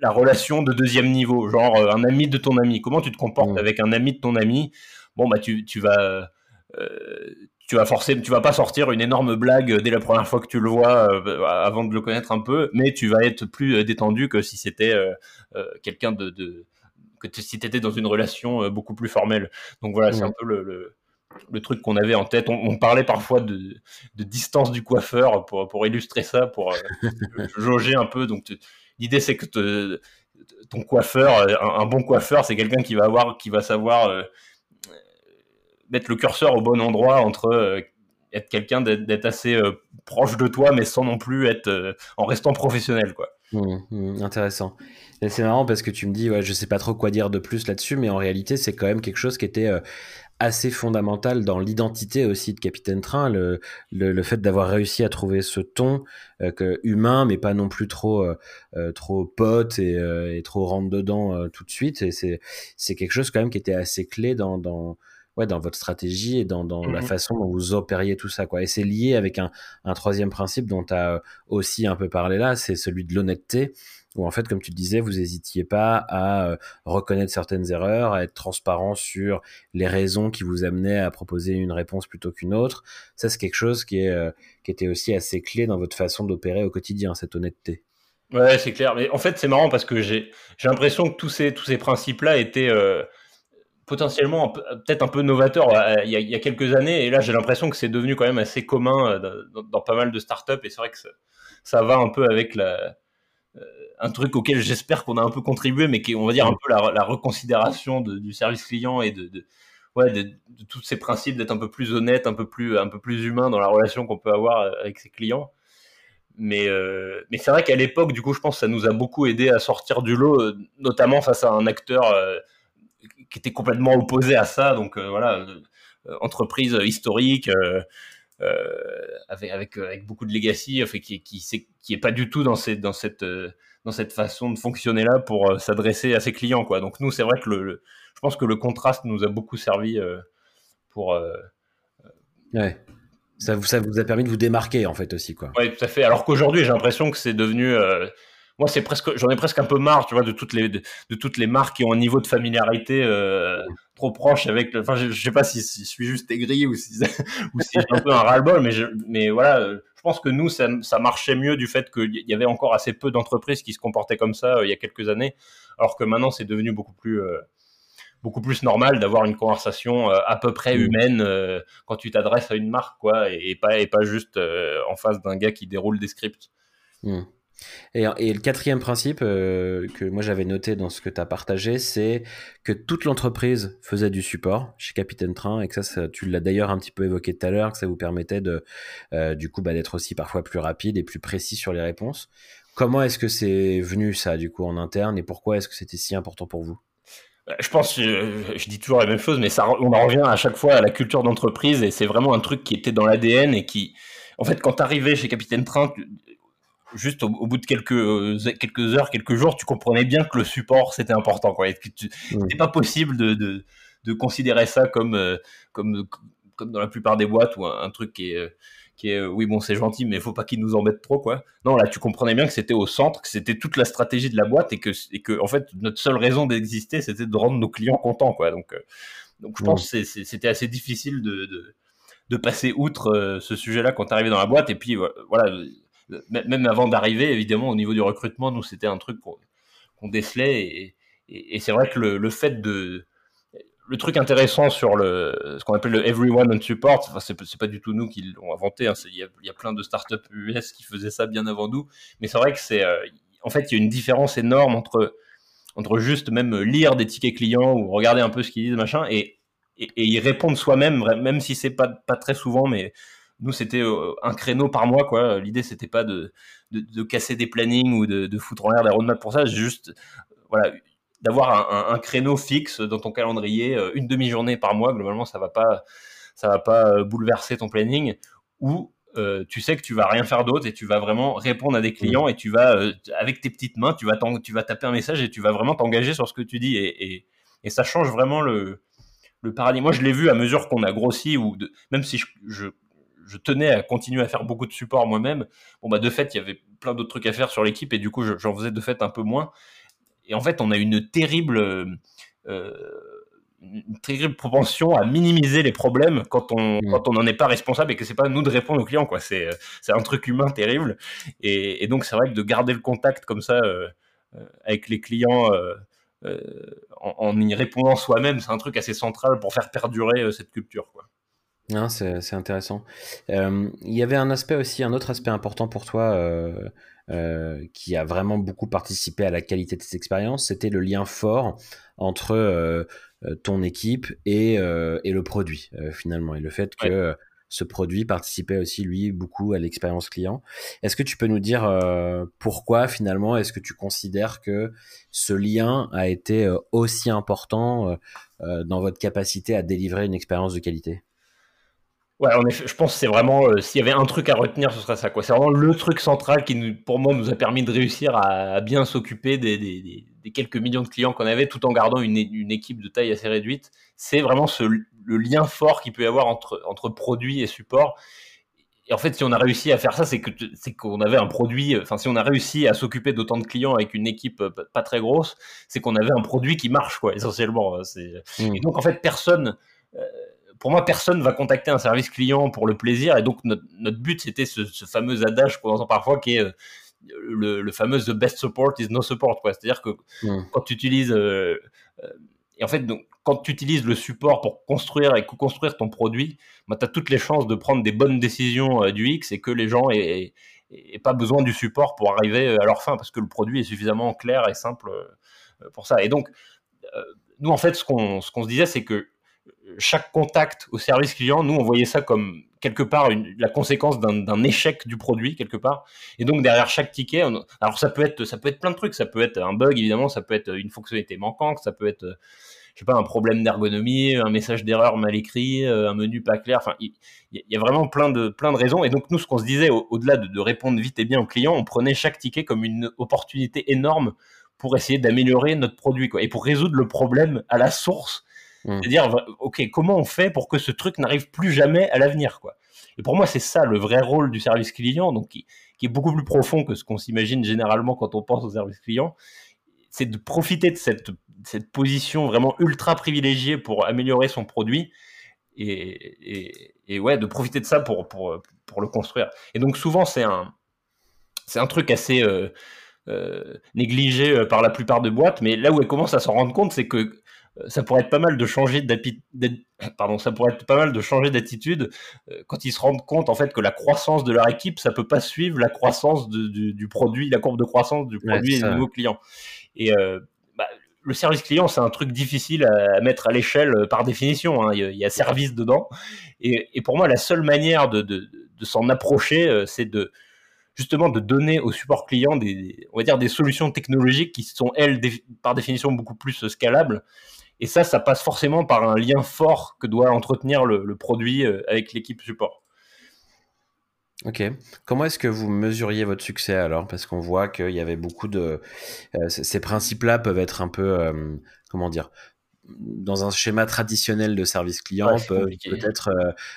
la relation de deuxième niveau, genre un ami de ton ami. Comment tu te comportes mmh. avec un ami de ton ami? Bon, bah, tu, tu vas. Euh, tu vas forcer, tu vas pas sortir une énorme blague dès la première fois que tu le vois euh, avant de le connaître un peu, mais tu vas être plus détendu que si c'était euh, quelqu'un de, de, que si tu étais dans une relation beaucoup plus formelle. Donc voilà, c'est un peu le, le, truc qu'on avait en tête. On, parlait parfois de, distance du coiffeur pour, pour illustrer ça, pour jauger un peu. Donc l'idée c'est que ton coiffeur, un, bon coiffeur, c'est quelqu'un qui va qui va savoir mettre le curseur au bon endroit entre euh, être quelqu'un d'être assez euh, proche de toi, mais sans non plus être euh, en restant professionnel, quoi. Mmh, mmh, intéressant. C'est marrant parce que tu me dis, ouais, je sais pas trop quoi dire de plus là-dessus, mais en réalité, c'est quand même quelque chose qui était assez fondamental dans l'identité aussi de Capitaine Train, le, le, fait d'avoir réussi à trouver ce ton que, humain, mais pas non plus trop trop pote et, et, trop rentre dedans tout de suite. Et c'est quelque chose quand même qui était assez clé dans, dans ouais, dans votre stratégie et dans, dans la mmh façon dont vous opériez tout ça. Quoi. Et c'est lié avec un, un troisième principe dont tu as aussi un peu parlé là, c'est celui de l'honnêteté, où en fait, comme tu le disais, vous n'hésitiez pas à euh, reconnaître certaines erreurs, à être transparent sur les raisons qui vous amenaient à proposer une réponse plutôt qu'une autre. Ça, c'est quelque chose qui, est, euh, qui était aussi assez clé dans votre façon d'opérer au quotidien, cette honnêteté. Ouais, c'est clair. Mais en fait, c'est marrant parce que j'ai l'impression que tous ces, tous ces principes-là étaient... Euh, potentiellement peut-être un peu novateur euh, il y, a, quelques années et là j'ai l'impression que c'est devenu quand même assez commun dans, pas mal de startups et c'est vrai que ça, va un peu avec la, un truc auquel j'espère qu'on a un peu contribué mais qui on va dire un peu la, reconsidération du service client et de, de, tous ces principes d'être un peu plus honnête un peu plus un peu plus humain dans la relation qu'on peut avoir avec ses clients mais, mais c'est vrai qu'à l'époque, du coup, je pense que ça nous a beaucoup aidé à sortir du lot, notamment face à un acteur qui était complètement opposé à ça. Donc euh, voilà, euh, entreprise historique. Euh, avec, avec, avec, beaucoup de legacy, fait, qui, qui, qui est pas du tout dans, ces, dans, cette, dans cette façon de fonctionner là pour s'adresser à ses clients. Quoi. Donc nous, c'est vrai que le, je pense que le contraste nous a beaucoup servi pour... Ouais. Ça vous, ça vous a permis de vous démarquer en fait aussi. Quoi. Oui, tout à fait. Alors qu'aujourd'hui, j'ai l'impression que c'est devenu moi c'est presque j'en ai presque un peu marre tu vois de toutes les de, toutes les marques qui ont un niveau de familiarité euh, trop proche avec enfin je, sais pas si, je suis juste aigri ou si ou si j'ai un peu un ras-le-bol mais je, mais voilà je pense que nous ça, ça marchait mieux du fait qu'il y avait encore assez peu d'entreprises qui se comportaient comme ça euh, il y a quelques années alors que maintenant c'est devenu beaucoup plus euh, beaucoup plus normal d'avoir une conversation à peu près mmh. humaine quand tu t'adresses à une marque quoi et, pas et pas juste en face d'un gars qui déroule des scripts mmh. Et, le quatrième principe euh, que moi j'avais noté dans ce que tu as partagé, c'est que toute l'entreprise faisait du support chez Capitaine Train et que ça, tu l'as d'ailleurs un petit peu évoqué tout à l'heure, que ça vous permettait de, euh, du coup, bah, d'être aussi parfois plus rapide et plus précis sur les réponses. Comment est-ce que c'est venu ça, du coup, en interne et pourquoi est-ce que c'était si important pour vous? Bah, je pense, je, dis toujours la même chose, mais ça, on en revient à chaque fois à la culture d'entreprise et c'est vraiment un truc qui était dans l'ADN et qui, en fait, quand tu arrivais chez Capitaine Train, juste au, bout de quelques, euh, quelques heures, quelques jours, tu comprenais bien que le support c'était important. Quoi. C'était pas possible de, de, de, considérer ça comme, euh, comme, comme dans la plupart des boîtes ou un, truc qui est, euh, qui est oui, bon, c'est gentil, mais il faut pas qu'il nous embête trop. Quoi. Non, là, tu comprenais bien que c'était au centre, que c'était toute la stratégie de la boîte et que, et que en fait, notre seule raison d'exister, c'était de rendre nos clients contents. Quoi. Donc, donc je pense que c'était assez difficile de, de, de passer outre ce sujet-là quand tu arrivais dans la boîte. Et puis, voilà même avant d'arriver, évidemment, au niveau du recrutement, nous, c'était un truc qu'on décelait. Et, c'est vrai que le, fait de. Le truc intéressant sur ce qu'on appelle le Everyone on Support, enfin, c'est pas du tout nous qui l'ont inventé. Hein, il y, a plein de startups US qui faisaient ça bien avant nous. Mais c'est vrai que c'est. Euh, en fait, il y a une différence énorme entre, entre juste même lire des tickets clients ou regarder un peu ce qu'ils disent, machin, et, et, y répondre soi-même, même si c'est pas, pas très souvent, mais nous, c'était euh, un créneau par mois, quoi. L'idée, c'était pas de, de, casser des plannings ou de, de foutre en l'air des roadmaps pour ça, juste, voilà, d'avoir un, créneau fixe dans ton calendrier, euh, une demi-journée par mois. Globalement, ça va pas, ça va pas euh, bouleverser ton planning. Ou euh, tu sais que tu vas rien faire d'autre et tu vas vraiment répondre à des clients et tu vas, euh, avec tes petites mains, tu vas, tu vas taper un message et tu vas vraiment t'engager sur ce que tu dis. Et, et, et ça change vraiment le, le paradigme. Moi, je l'ai vu à mesure qu'on a grossi, ou de, même si je, je, je, tenais à continuer à faire beaucoup de support moi-même, bon, bah, de fait, il y avait plein d'autres trucs à faire sur l'équipe et du coup, j'en faisais de fait un peu moins. Et en fait, on a une terrible. Euh, une terrible propension à minimiser les problèmes quand on mmh. quand on n'en est pas responsable et que c'est pas nous de répondre aux clients quoi c'est c'est un truc humain terrible et, et donc c'est vrai que de garder le contact comme ça euh, euh avec les clients euh, en, en, y répondant soi-même c'est un truc assez central pour faire perdurer cette culture quoi c'est intéressant. Il y avait un aspect aussi un autre aspect important pour toi qui a vraiment beaucoup participé à la qualité de cette expérience c'était le lien fort entre euh, ton équipe et, euh, et le produit euh, finalement et le fait que ce produit participait aussi lui beaucoup à l'expérience client. Est-ce que tu peux nous dire pourquoi finalement est-ce que tu considères que ce lien a été aussi important dans votre capacité à délivrer une expérience de qualité? Ouais, en effet, je pense que c'est vraiment, s'il y avait un truc à retenir, ce serait ça. C'est vraiment le truc central qui, nous, pour moi, nous a permis de réussir à, bien s'occuper des, des, quelques millions de clients qu'on avait, tout en gardant une, une, équipe de taille assez réduite. C'est vraiment ce, le lien fort qu'il peut y avoir entre, entre produit et support. Et en fait, si on a réussi à faire ça, c'est que c'est qu'on avait un produit. Enfin, si on a réussi à s'occuper d'autant de clients avec une équipe euh, pas très grosse, c'est qu'on avait un produit qui marche, quoi, essentiellement. Mmh. Et donc, en fait, personne. Euh, pour moi, personne va contacter un service client pour le plaisir. Et donc, notre, notre but, c'était ce, ce, fameux adage qu'on entend parfois qui est euh, le, fameux the best support is no support. C'est-à-dire que hmm. quand tu utilises. Euh, euh, et en fait, donc, quand tu utilises le support pour construire et co-construire ton produit, bah, tu as toutes les chances de prendre des bonnes décisions euh, du X et que les gens aient, aient, pas besoin du support pour arriver à leur fin parce que le produit est suffisamment clair et simple pour ça. Et donc, nous, en fait, ce qu'on ce qu'on se disait, c'est que chaque contact au service client, nous, on voyait ça comme quelque part la conséquence d'un échec du produit quelque part. Et donc derrière chaque ticket, alors ça peut être ça peut être plein de trucs, ça peut être un bug évidemment, ça peut être une fonctionnalité manquante, ça peut être je sais pas un problème d'ergonomie, un message d'erreur mal écrit, euh, un menu pas clair. Enfin, il, y a vraiment plein de plein de raisons. Et donc nous, ce qu'on se disait au-delà de, de, répondre vite et bien aux clients, on prenait chaque ticket comme une opportunité énorme pour essayer d'améliorer notre produit quoi, et pour résoudre le problème à la source Mmh. C'est-à-dire, ok, comment on fait pour que ce truc n'arrive plus jamais à l'avenir, quoi. Et pour moi, c'est ça le vrai rôle du service client, donc qui, est beaucoup plus profond que ce qu'on s'imagine généralement quand on pense au service client. C'est de profiter de cette, cette position vraiment ultra privilégiée pour améliorer son produit et, ouais, de profiter de ça pour, pour, pour le construire. Et donc souvent, c'est un, c'est un truc assez euh, euh, négligé euh, par la plupart de boîtes, mais là où elles commencent à s'en rendre compte, c'est que ça pourrait être pas mal de changer pardon, ça pourrait être pas mal de changer d'attitude euh, quand ils se rendent compte en fait que la croissance de leur équipe, ça peut pas suivre la croissance du, du, produit, la courbe de croissance du produit et des nouveaux clients. Et euh, bah, le service client, c'est un truc difficile à, mettre à l'échelle euh, par définition. Hein. Il, y a, service dedans. Et, et, pour moi, la seule manière de, de, de s'en approcher, c'est de justement de donner au support client des, on va dire des solutions technologiques qui sont elles par définition beaucoup plus scalables et ça, ça passe forcément par un lien fort que doit entretenir le, produit euh, avec l'équipe support. Ok. Comment est-ce que vous mesuriez votre succès alors? Parce qu'on voit qu'il y avait beaucoup de... Euh, ces principes-là peuvent être un peu, euh, comment dire, dans un schéma traditionnel de service client peut peut-être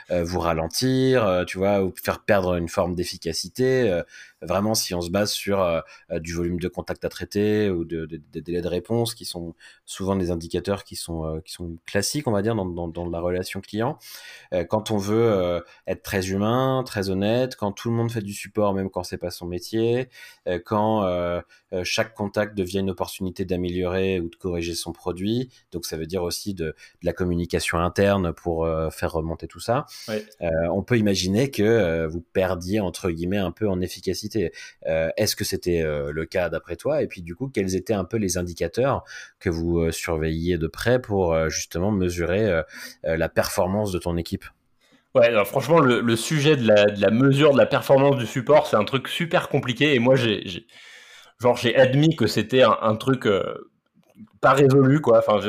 vous ralentir, tu vois, ou faire perdre une forme d'efficacité vraiment si on se base sur euh, euh, du volume de contact à traiter ou de, des délais de réponse qui sont souvent des indicateurs qui sont euh, qui sont classiques on va dire dans, dans, dans la relation client. Quand on veut être très humain très honnête quand tout le monde fait du support même quand c'est pas son métier quand chaque contact devient une opportunité d'améliorer ou de corriger son produit donc ça veut dire aussi de, de la communication interne pour faire remonter tout ça. On peut imaginer que vous perdiez entre guillemets un peu en efficacité. Euh, est-ce que c'était euh, le cas d'après toi? Et puis du coup, quels étaient un peu les indicateurs que vous euh, surveilliez de près pour justement mesurer la performance de ton équipe? Ouais, franchement, le, sujet de la, mesure de la performance du support, c'est un truc super compliqué. Et moi, j'ai, genre, j'ai admis que c'était un, truc pas résolu, quoi. Enfin,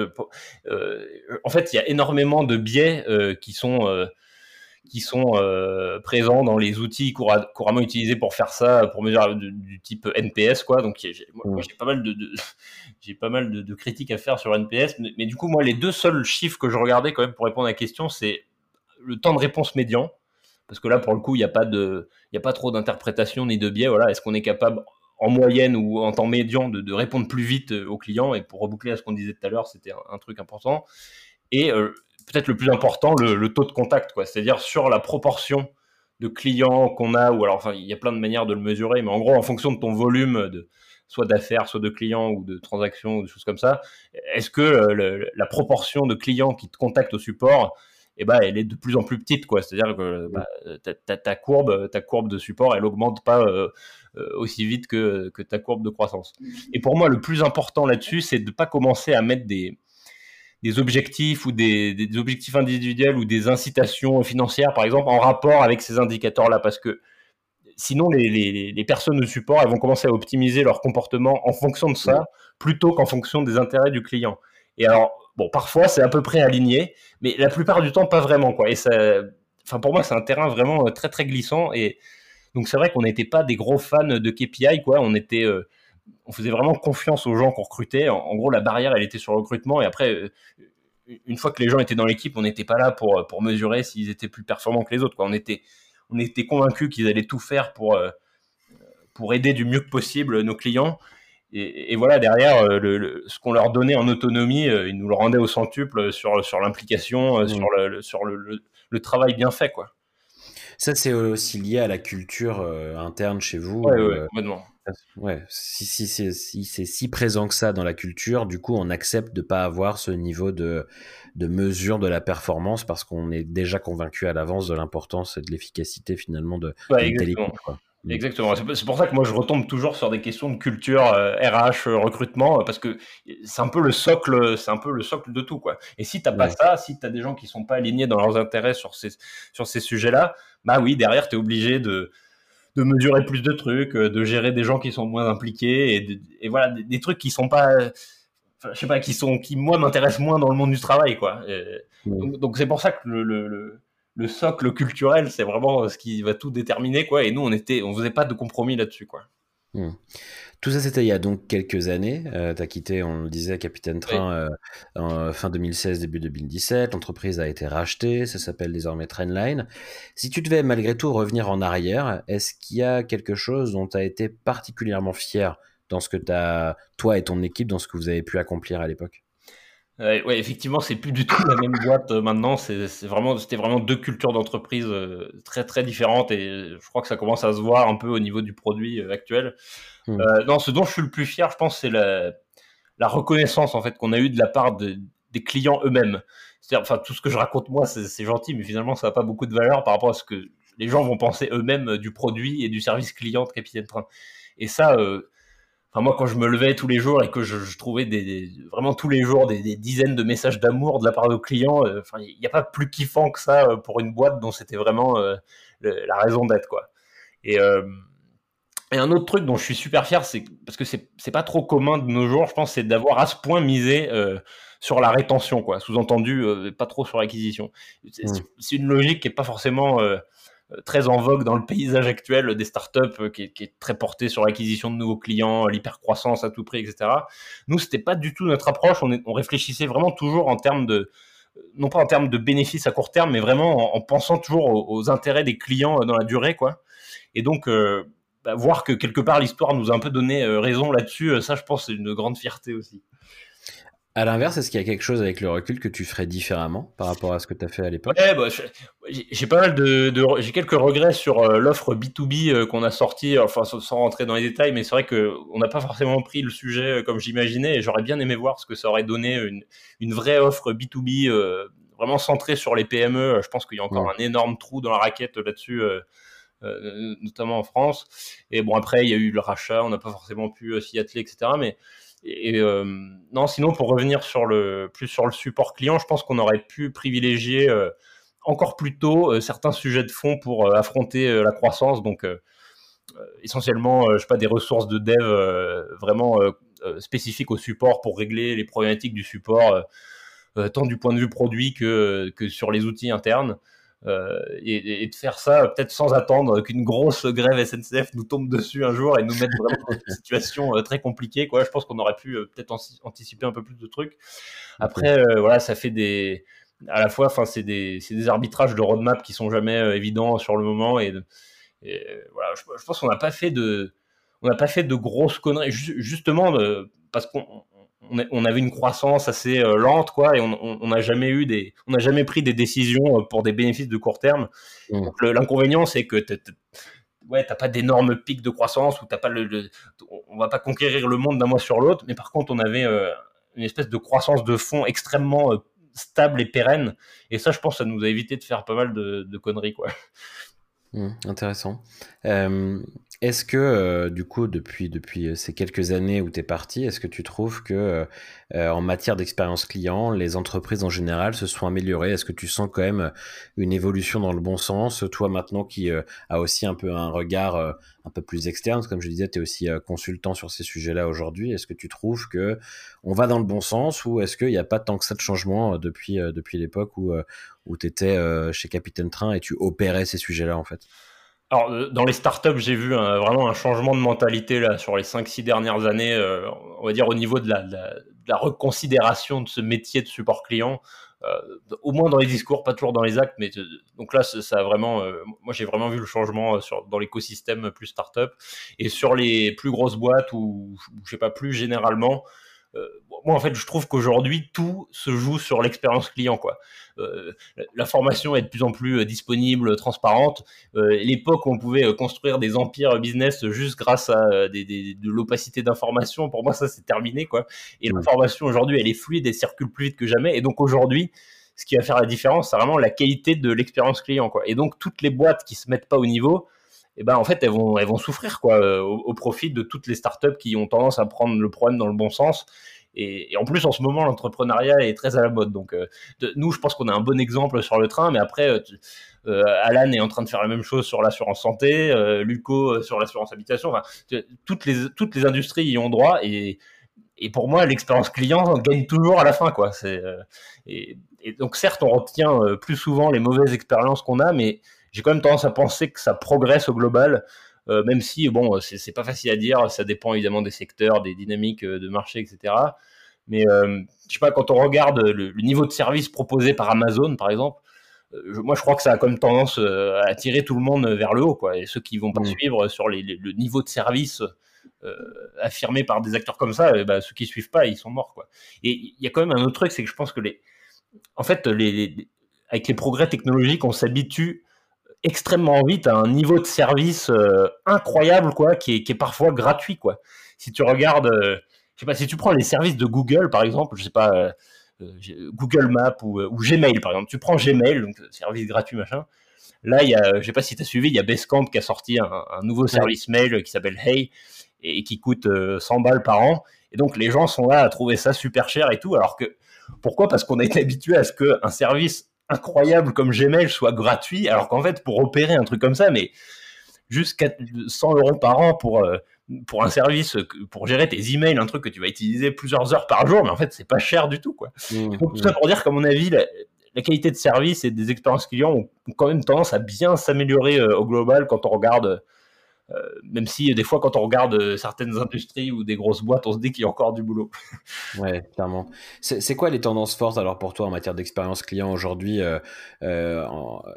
en fait, il y a énormément de biais qui sont qui sont euh, présents dans les outils couramment utilisés pour faire ça, pour mesurer du, type NPS, quoi. Donc, j'ai, moi, j'ai pas mal de, j'ai pas mal de, critiques à faire sur NPS, mais, du coup, moi, les deux seuls chiffres que je regardais quand même pour répondre à la question, c'est le temps de réponse médian, parce que là, pour le coup, il n'y a pas de, il a pas trop d'interprétation ni de biais. Voilà, est-ce qu'on est capable en moyenne ou en temps médian de, répondre plus vite aux clients Et pour reboucler à ce qu'on disait tout à l'heure, c'était un, truc important. Et euh, peut-être le plus important, le, taux de contact, quoi. C'est-à-dire sur la proportion de clients qu'on a, ou alors, enfin, il y a plein de manières de le mesurer, mais en gros, en fonction de ton volume de soit d'affaires, soit de clients ou de transactions ou des choses comme ça, est-ce que euh, la proportion de clients qui te contactent au support, ben, elle est de plus en plus petite, quoi. C'est-à-dire que bah, ta, courbe, ta courbe de support, elle augmente pas euh, euh, aussi vite que, que ta courbe de croissance. Et pour moi, le plus important là-dessus, c'est de ne pas commencer à mettre des, des objectifs ou des, des, objectifs individuels ou des incitations financières, par exemple, en rapport avec ces indicateurs-là, parce que sinon, les, les, les, personnes de support, elles vont commencer à optimiser leur comportement en fonction de ça, plutôt qu'en fonction des intérêts du client. Et alors, bon, parfois, c'est à peu près aligné, mais la plupart du temps, pas vraiment, quoi. Et ça, enfin, pour moi, c'est un terrain vraiment euh, très, très glissant. Et donc, c'est vrai qu'on n'était pas des gros fans de KPI, quoi. On était, euh, on faisait vraiment confiance aux gens qu'on recrutait. En, gros, la barrière, elle était sur le recrutement. Et après, euh, une fois que les gens étaient dans l'équipe, on n'était pas là pour, pour mesurer s'ils étaient plus performants que les autres. Quoi. On était, on était convaincus qu'ils allaient tout faire pour, pour aider du mieux que possible nos clients. Et, voilà, derrière, euh, ce qu'on leur donnait en autonomie, ils nous le rendaient au centuple sur, sur l'implication, mmh. sur, le, sur le, travail bien fait. Quoi. Ça, c'est aussi lié à la culture interne chez vous. Oui, ouais, complètement. Ouais, si, si, si, c'est si présent que ça dans la culture, du coup, on accepte de pas avoir ce niveau de, de mesure de la performance parce qu'on est déjà convaincu à l'avance de l'importance et de l'efficacité finalement de, ouais, exactement. Mm. Exactement. C'est pour ça que moi je retombe toujours sur des questions de culture RH, euh, recrutement, parce que c'est un peu le socle, c'est un peu le socle de tout quoi. Et si t'as pas ça, si t'as des gens qui sont pas alignés dans leurs intérêts sur ces sur ces sujets-là, bah oui, derrière tu es obligé de de mesurer plus de trucs, euh, de gérer des gens qui sont moins impliqués et, et voilà des, trucs qui sont pas, je sais pas, qui sont qui moi m'intéressent moins dans le monde du travail quoi. Donc c'est pour ça que le, le, le, socle culturel c'est vraiment ce qui va tout déterminer quoi. Et nous on était, on faisait pas de compromis là-dessus quoi. Hmm. Tout ça, c'était il y a donc quelques années. Euh, tu as quitté, on le disait, Capitaine Train euh, en fin 2016, début 2017. L'entreprise a été rachetée. Ça s'appelle désormais Trendline. Si tu devais malgré tout revenir en arrière, est-ce qu'il y a quelque chose dont tu as été particulièrement fier dans ce que tu as, toi et ton équipe, dans ce que vous avez pu accomplir à l'époque? Euh, ouais, effectivement, c'est plus du tout la même boîte euh, maintenant. C'est vraiment, c'était vraiment deux cultures d'entreprise euh, très très différentes et je crois que ça commence à se voir un peu au niveau du produit actuel. Mmh. non, ce dont je suis le plus fier, je pense, c'est la, la, reconnaissance en fait qu'on a eu de la part des clients eux-mêmes. C'est-à-dire, enfin, tout ce que je raconte moi, c'est gentil, mais finalement, ça n'a pas beaucoup de valeur par rapport à ce que les gens vont penser eux-mêmes du produit et du service client de Capitaine Train. Et ça, Enfin, moi, quand je me levais tous les jours et que je, trouvais des, vraiment tous les jours des, dizaines de messages d'amour de la part de clients, euh, enfin, il n'y a pas plus kiffant que ça euh, pour une boîte dont c'était vraiment euh, la raison d'être, quoi. Et, et, un autre truc dont je suis super fier, c'est parce que c'est pas trop commun de nos jours, je pense, c'est d'avoir à ce point misé sur la rétention, quoi. Sous-entendu, pas trop sur l'acquisition. C'est mmh. une logique qui est pas forcément très en vogue dans le paysage actuel des startups euh, qui est, très porté sur l'acquisition de nouveaux clients, l'hypercroissance à tout prix, etc. Nous, c'était pas du tout notre approche. On, réfléchissait vraiment toujours en termes de, non pas en termes de bénéfices à court terme, mais vraiment en, pensant toujours aux, intérêts des clients euh, dans la durée, quoi. Et donc, euh, bah, voir que quelque part l'histoire nous a un peu donné raison là-dessus, ça, je pense, c'est une grande fierté aussi. À l'inverse, est-ce qu'il y a quelque chose avec le recul que tu ferais différemment par rapport à ce que tu as fait à l'époque? Ouais, bah, J'ai pas mal de, j'ai quelques regrets sur euh, l'offre B2B euh, qu'on a sortie, enfin sans, rentrer dans les détails, mais c'est vrai qu'on n'a pas forcément pris le sujet euh, comme j'imaginais et j'aurais bien aimé voir ce que ça aurait donné une, une vraie offre B2B vraiment centrée sur les PME. Je pense qu'il y a encore un énorme trou dans la raquette là-dessus. notamment en France. Et bon, après, il y a eu le rachat, on n'a pas forcément pu s'y atteler, etc. Mais et euh, non, sinon pour revenir sur le plus sur le support client, je pense qu'on aurait pu privilégier euh, encore plus tôt euh, certains sujets de fond pour affronter la croissance. Donc essentiellement, je sais pas des ressources de dev vraiment spécifiques au support pour régler les problématiques du support, tant du point de vue produit que que sur les outils internes. Et, de faire ça peut-être sans attendre qu'une grosse grève SNCF nous tombe dessus un jour et nous mette vraiment dans une situation très compliquée. Quoi. Je pense qu'on aurait pu peut-être anticiper un peu plus de trucs. Après, voilà, ça fait des à la fois, c'est des, des, arbitrages de roadmap qui sont jamais euh, évidents sur le moment et, voilà, je, pense qu'on n'a pas fait de, pas fait de grosses conneries, justement parce qu'on on avait une croissance assez euh, lente, quoi, et on n'a jamais eu des, on n'a jamais pris des décisions euh, pour des bénéfices de court terme. Mmh. L'inconvénient, c'est que ouais, t'as pas d'énormes pics de croissance ou t'as pas le, on va pas conquérir le monde d'un mois sur l'autre, mais par contre, on avait une espèce de croissance de fond extrêmement stable et pérenne. Et ça, je pense, ça nous a évité de faire pas mal de, conneries, quoi. Mmh, intéressant. Euh, est-ce que, euh, du coup, depuis, euh, ces quelques années où tu es parti, est-ce que tu trouves que, euh, en matière d'expérience client, les entreprises en général se sont améliorées? Est-ce que tu sens quand même une évolution dans le bon sens? Toi, maintenant, qui a aussi un peu un regard un peu plus externe, comme je disais, tu es aussi consultant sur ces sujets-là aujourd'hui. Est-ce que tu trouves que on va dans le bon sens ou est-ce qu'il n'y a pas tant que ça de changement depuis, depuis l'époque où, où tu étais chez Capitaine Train et tu opérais ces sujets-là, en fait? Alors, euh, dans les startups, j'ai vu vraiment un changement de mentalité là, sur les 5-6 dernières années, euh, on va dire au niveau de la, reconsidération de ce métier de support client, euh, au moins dans les discours, pas toujours dans les actes, mais donc là, ça, a vraiment, moi j'ai vraiment vu le changement dans l'écosystème plus startup. Et sur les plus grosses boîtes ou je sais pas plus généralement, moi en fait je trouve qu'aujourd'hui tout se joue sur l'expérience client quoi. Euh, L'information est de plus en plus euh, disponible, transparente. L'époque où on pouvait construire des empires business juste grâce à des, de l'opacité d'information, pour moi ça c'est terminé quoi. Et l'information aujourd'hui elle est fluide et circule plus vite que jamais. Et donc aujourd'hui ce qui va faire la différence c'est vraiment la qualité de l'expérience client quoi. Et donc toutes les boîtes qui se mettent pas au niveau eh ben en fait elles vont elles vont souffrir quoi euh, au, profit de toutes les startups qui ont tendance à prendre le problème dans le bon sens. Et, en plus en ce moment l'entrepreneuriat est très à la mode. Donc euh, nous je pense qu'on a un bon exemple sur le train mais après euh, Alan est en train de faire la même chose sur l'assurance santé Luco sur l'assurance habitation. Toutes les toutes les industries y ont droit et et pour moi, l'expérience client gagne toujours à la fin, quoi. C'est et, et, donc certes, on retient plus souvent les mauvaises expériences qu'on a, mais j'ai quand même tendance à penser que ça progresse au global. Euh, même si bon, c'est pas facile à dire, ça dépend évidemment des secteurs, des dynamiques euh, de marché, etc. Mais euh, je sais pas, quand on regarde le, niveau de service proposé par Amazon, par exemple, moi je crois que ça a quand même tendance à attirer tout le monde vers le haut, quoi. Et ceux qui vont pas mmh. suivre sur le niveau de service affirmé par des acteurs comme ça, bah, ceux qui suivent pas, ils sont morts, quoi. Et il y a quand même un autre truc, c'est que je pense que les, en fait, les, avec les progrès technologiques, on s'habitue extrêmement vite à un niveau de service euh, incroyable, quoi, qui est, qui est, parfois gratuit, quoi. Si tu regardes, euh, je sais pas, si tu prends les services de Google, par exemple, je sais pas, euh, Google Maps ou, ou, Gmail, par exemple, tu prends Gmail, donc service gratuit, machin. Là, il y a, je sais pas si tu as suivi, il y a Basecamp qui a sorti un, un nouveau service mail qui s'appelle Hey et, qui coûte 100 balles par an. Et donc, les gens sont là à trouver ça super cher et tout, alors que pourquoi? Parce qu'on a été habitué à ce qu'un service incroyable comme Gmail soit gratuit, alors qu'en fait, pour opérer un truc comme ça, mais juste 100 euros par an pour, euh, pour un service, pour gérer tes emails, un truc que tu vas utiliser plusieurs heures par jour, mais en fait, c'est pas cher du tout, quoi. Mmh, Donc, tout ça mmh. pour dire qu'à mon avis, la, qualité de service et des expériences clients ont quand même tendance à bien s'améliorer euh, au global quand on regarde même si des fois quand on regarde euh, certaines industries ou des grosses boîtes, on se dit qu'il y a encore du boulot. ouais, clairement. C'est quoi les tendances fortes alors pour toi en matière d'expérience client aujourd'hui euh,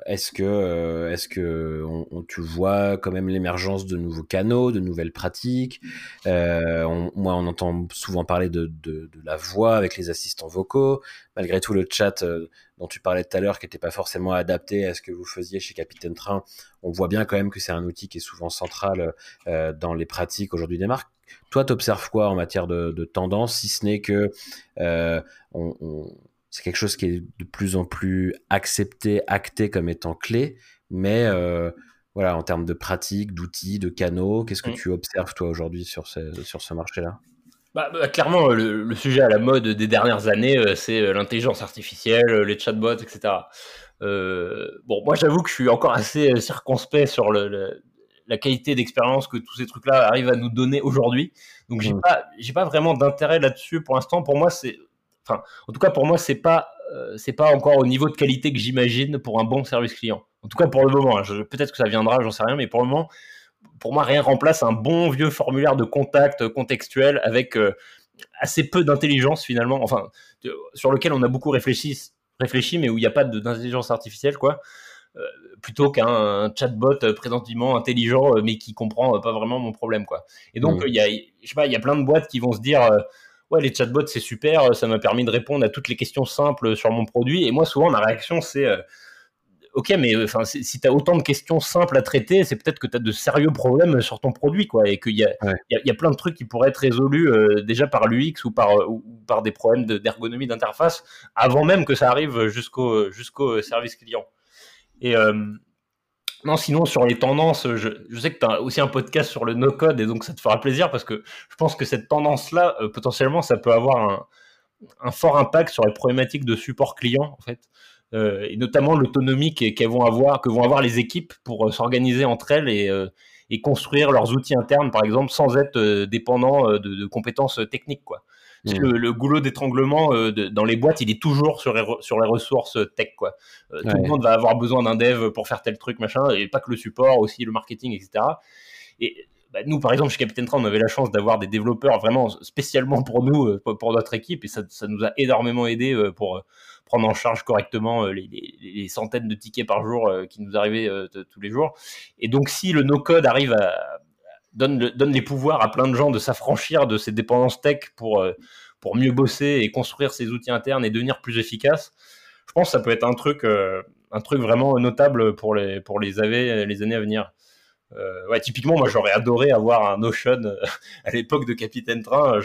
Est-ce que, est-ce que on, tu vois quand même l'émergence de nouveaux canaux, de nouvelles pratiques? Moi, on entend souvent parler de, la voix avec les assistants vocaux. Malgré tout, le chat dont tu parlais tout à l'heure, qui n'était pas forcément adapté à ce que vous faisiez chez Capitaine Train, on voit bien quand même que c'est un outil qui est souvent central euh, dans les pratiques aujourd'hui des marques. Toi, tu observes quoi en matière de, tendance, si ce n'est que euh, c'est quelque chose qui est de plus en plus accepté, acté comme étant clé, mais euh, voilà, en termes de pratiques, d'outils, de canaux, qu'est-ce que mm. tu observes toi aujourd'hui sur sur ce marché-là? Bah, bah, clairement, le, sujet à la mode des dernières années, euh, c'est euh, l'intelligence artificielle, euh, les chatbots, etc. bon, moi, j'avoue que je suis encore assez circonspect sur le, la qualité d'expérience que tous ces trucs-là arrivent à nous donner aujourd'hui. Donc, j'ai mmh. pas, j'ai pas vraiment d'intérêt là-dessus pour l'instant. Pour moi, c'est, enfin, en tout cas, pour moi, c'est pas c'est pas encore au niveau de qualité que j'imagine pour un bon service client. En tout cas pour le moment. Hein. Peut-être que ça viendra, j'en sais rien, mais pour le moment, pour moi, rien remplace un bon vieux formulaire de contact contextuel avec assez peu d'intelligence finalement, enfin, sur lequel on a beaucoup réfléchi, réfléchi mais où il n'y a pas d'intelligence artificielle, quoi. Euh, plutôt qu'un chatbot présentement intelligent, euh, mais qui comprend pas vraiment mon problème, quoi. Et donc, mmh. il y a, je sais pas, il y a plein de boîtes qui vont se dire, euh, ouais, les chatbots, c'est super, ça m'a permis de répondre à toutes les questions simples sur mon produit. Et moi, souvent, ma réaction, c'est, ok, mais euh, enfin, si tu as autant de questions simples à traiter, c'est peut-être que tu as de sérieux problèmes sur ton produit, quoi, et qu'il y, y, a plein de trucs qui pourraient être résolus euh, déjà par l'UX ou par, euh, ou par des problèmes d'ergonomie d'interface avant même que ça arrive jusqu'au jusqu'au service client. Et non, sinon, sur les tendances, je, je sais que tu as aussi un podcast sur le no-code, et donc ça te fera plaisir parce que je pense que cette tendance-là, potentiellement, ça peut avoir un, un, fort impact sur les problématiques de support client, en fait. Euh, et notamment l'autonomie qu'elles vont avoir, que vont avoir les équipes pour euh, s'organiser entre elles et, euh, et, construire leurs outils internes, par exemple, sans être dépendants de, compétences techniques, quoi. Mmh. Le, goulot d'étranglement dans les boîtes, il est toujours sur les, sur les ressources tech. Quoi. Tout le monde va avoir besoin d'un dev pour faire tel truc, machin, et pas que le support, aussi le marketing, etc. Et bah, nous, par exemple, chez Captain Train, on avait la chance d'avoir des développeurs vraiment spécialement pour nous, pour notre équipe, et ça, nous a énormément aidé pour prendre en charge correctement euh, les, centaines de tickets par jour euh, qui nous arrivaient euh, tous les jours. Et donc, si le no-code arrive à donne, donne les pouvoirs à plein de gens de s'affranchir de ces dépendances tech pour, pour mieux bosser et construire ses outils internes et devenir plus efficace, je pense que ça peut être un truc, un truc vraiment notable pour les, pour les années à venir. Euh, ouais, typiquement, moi, j'aurais adoré avoir un Notion euh, à l'époque de Capitaine Train.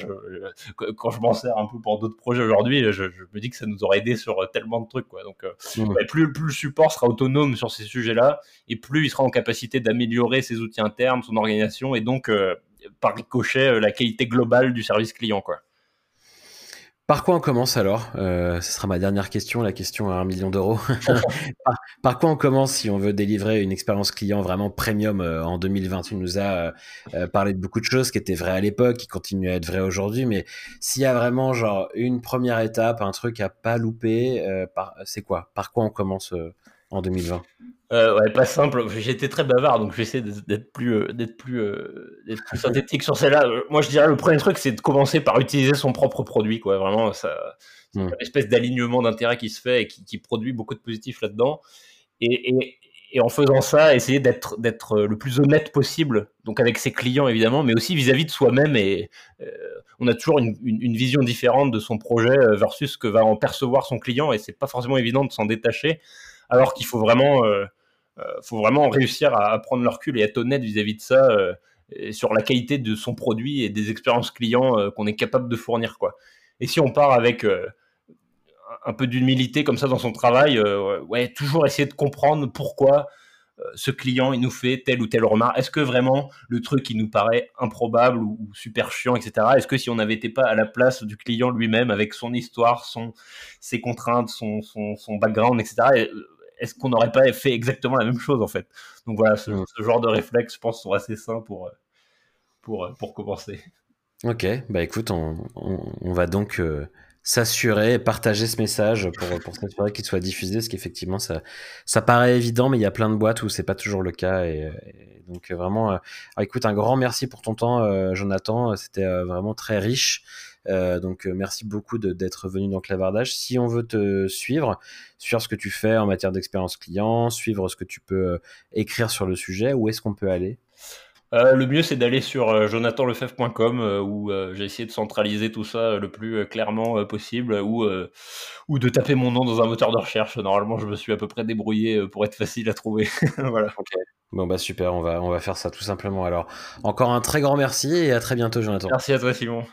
quand je m'en sers un peu pour d'autres projets aujourd'hui, je, me dis que ça nous aurait aidé sur euh, tellement de trucs. Quoi. Donc, mmh. plus, plus, le support sera autonome sur ces sujets-là, et plus il sera en capacité d'améliorer ses outils internes, son organisation, et donc, par ricochet, la qualité globale du service client. Quoi. Par quoi on commence alors? Euh, Ce sera ma dernière question, la question à un million d'euros. par, quoi on commence si on veut délivrer une expérience client vraiment premium euh, en 2020 Tu nous as euh, parlé de beaucoup de choses qui étaient vraies à l'époque, qui continuent à être vraies aujourd'hui, mais s'il y a vraiment genre une première étape, un truc à pas louper, c'est quoi? Par quoi on commence en 2020 euh, ouais, pas simple. J'étais très bavard, donc j'essaie d'être plus, euh, d'être plus, euh, plus synthétique sur celle-là. Moi, je dirais le premier truc, c'est de commencer par utiliser son propre produit, quoi. Vraiment, ça, hmm. une espèce d'alignement d'intérêt qui se fait et qui, qui, produit beaucoup de positifs là-dedans. Et, et, et, en faisant ça, essayer d'être, d'être le plus honnête possible, donc avec ses clients évidemment, mais aussi vis-à-vis de soi-même. Et on a toujours une, une, une, vision différente de son projet versus ce que va en percevoir son client, et c'est pas forcément évident de s'en détacher. Alors qu'il faut vraiment euh, faut vraiment réussir à, prendre le recul et être honnête vis-à-vis de ça euh, sur la qualité de son produit et des expériences clients euh, qu'on est capable de fournir. Quoi. Et si on part avec un peu d'humilité comme ça dans son travail, ouais, toujours essayer de comprendre pourquoi ce client il nous fait telle ou telle remarque. Est-ce que vraiment le truc qui nous paraît improbable ou, super chiant, etc. Est-ce que si on n'avait été pas à la place du client lui-même avec son histoire, son, ses contraintes, son, son, son background, etc est-ce qu'on n'aurait pas fait exactement la même chose en fait? Donc voilà, ce, mm. genre de réflexes, je pense, sont assez sains pour, euh, pour, euh, pour commencer. Ok, bah écoute, on, on, va donc euh, s'assurer, partager ce message pour, pour s'assurer qu'il soit diffusé, parce qu'effectivement, ça, ça paraît évident, mais il y a plein de boîtes où c'est pas toujours le cas. Et, donc vraiment, écoute, un grand merci pour ton temps, Jonathan. C'était vraiment très riche. Euh, donc euh, merci beaucoup d'être venu dans Clavardage. Si on veut te suivre, suivre ce que tu fais en matière d'expérience client, suivre ce que tu peux euh, écrire sur le sujet, où est-ce qu'on peut aller? Le mieux, c'est d'aller sur jonathanlefebvre.com où j'ai essayé de centraliser tout ça le plus clairement possible ou, ou de taper mon nom dans un moteur de recherche. Normalement, je me suis à peu près débrouillé pour être facile à trouver. voilà. Bon, bah super, on va, on va faire ça tout simplement. Alors, encore un très grand merci et à très bientôt, Jonathan. Merci à toi, Simon.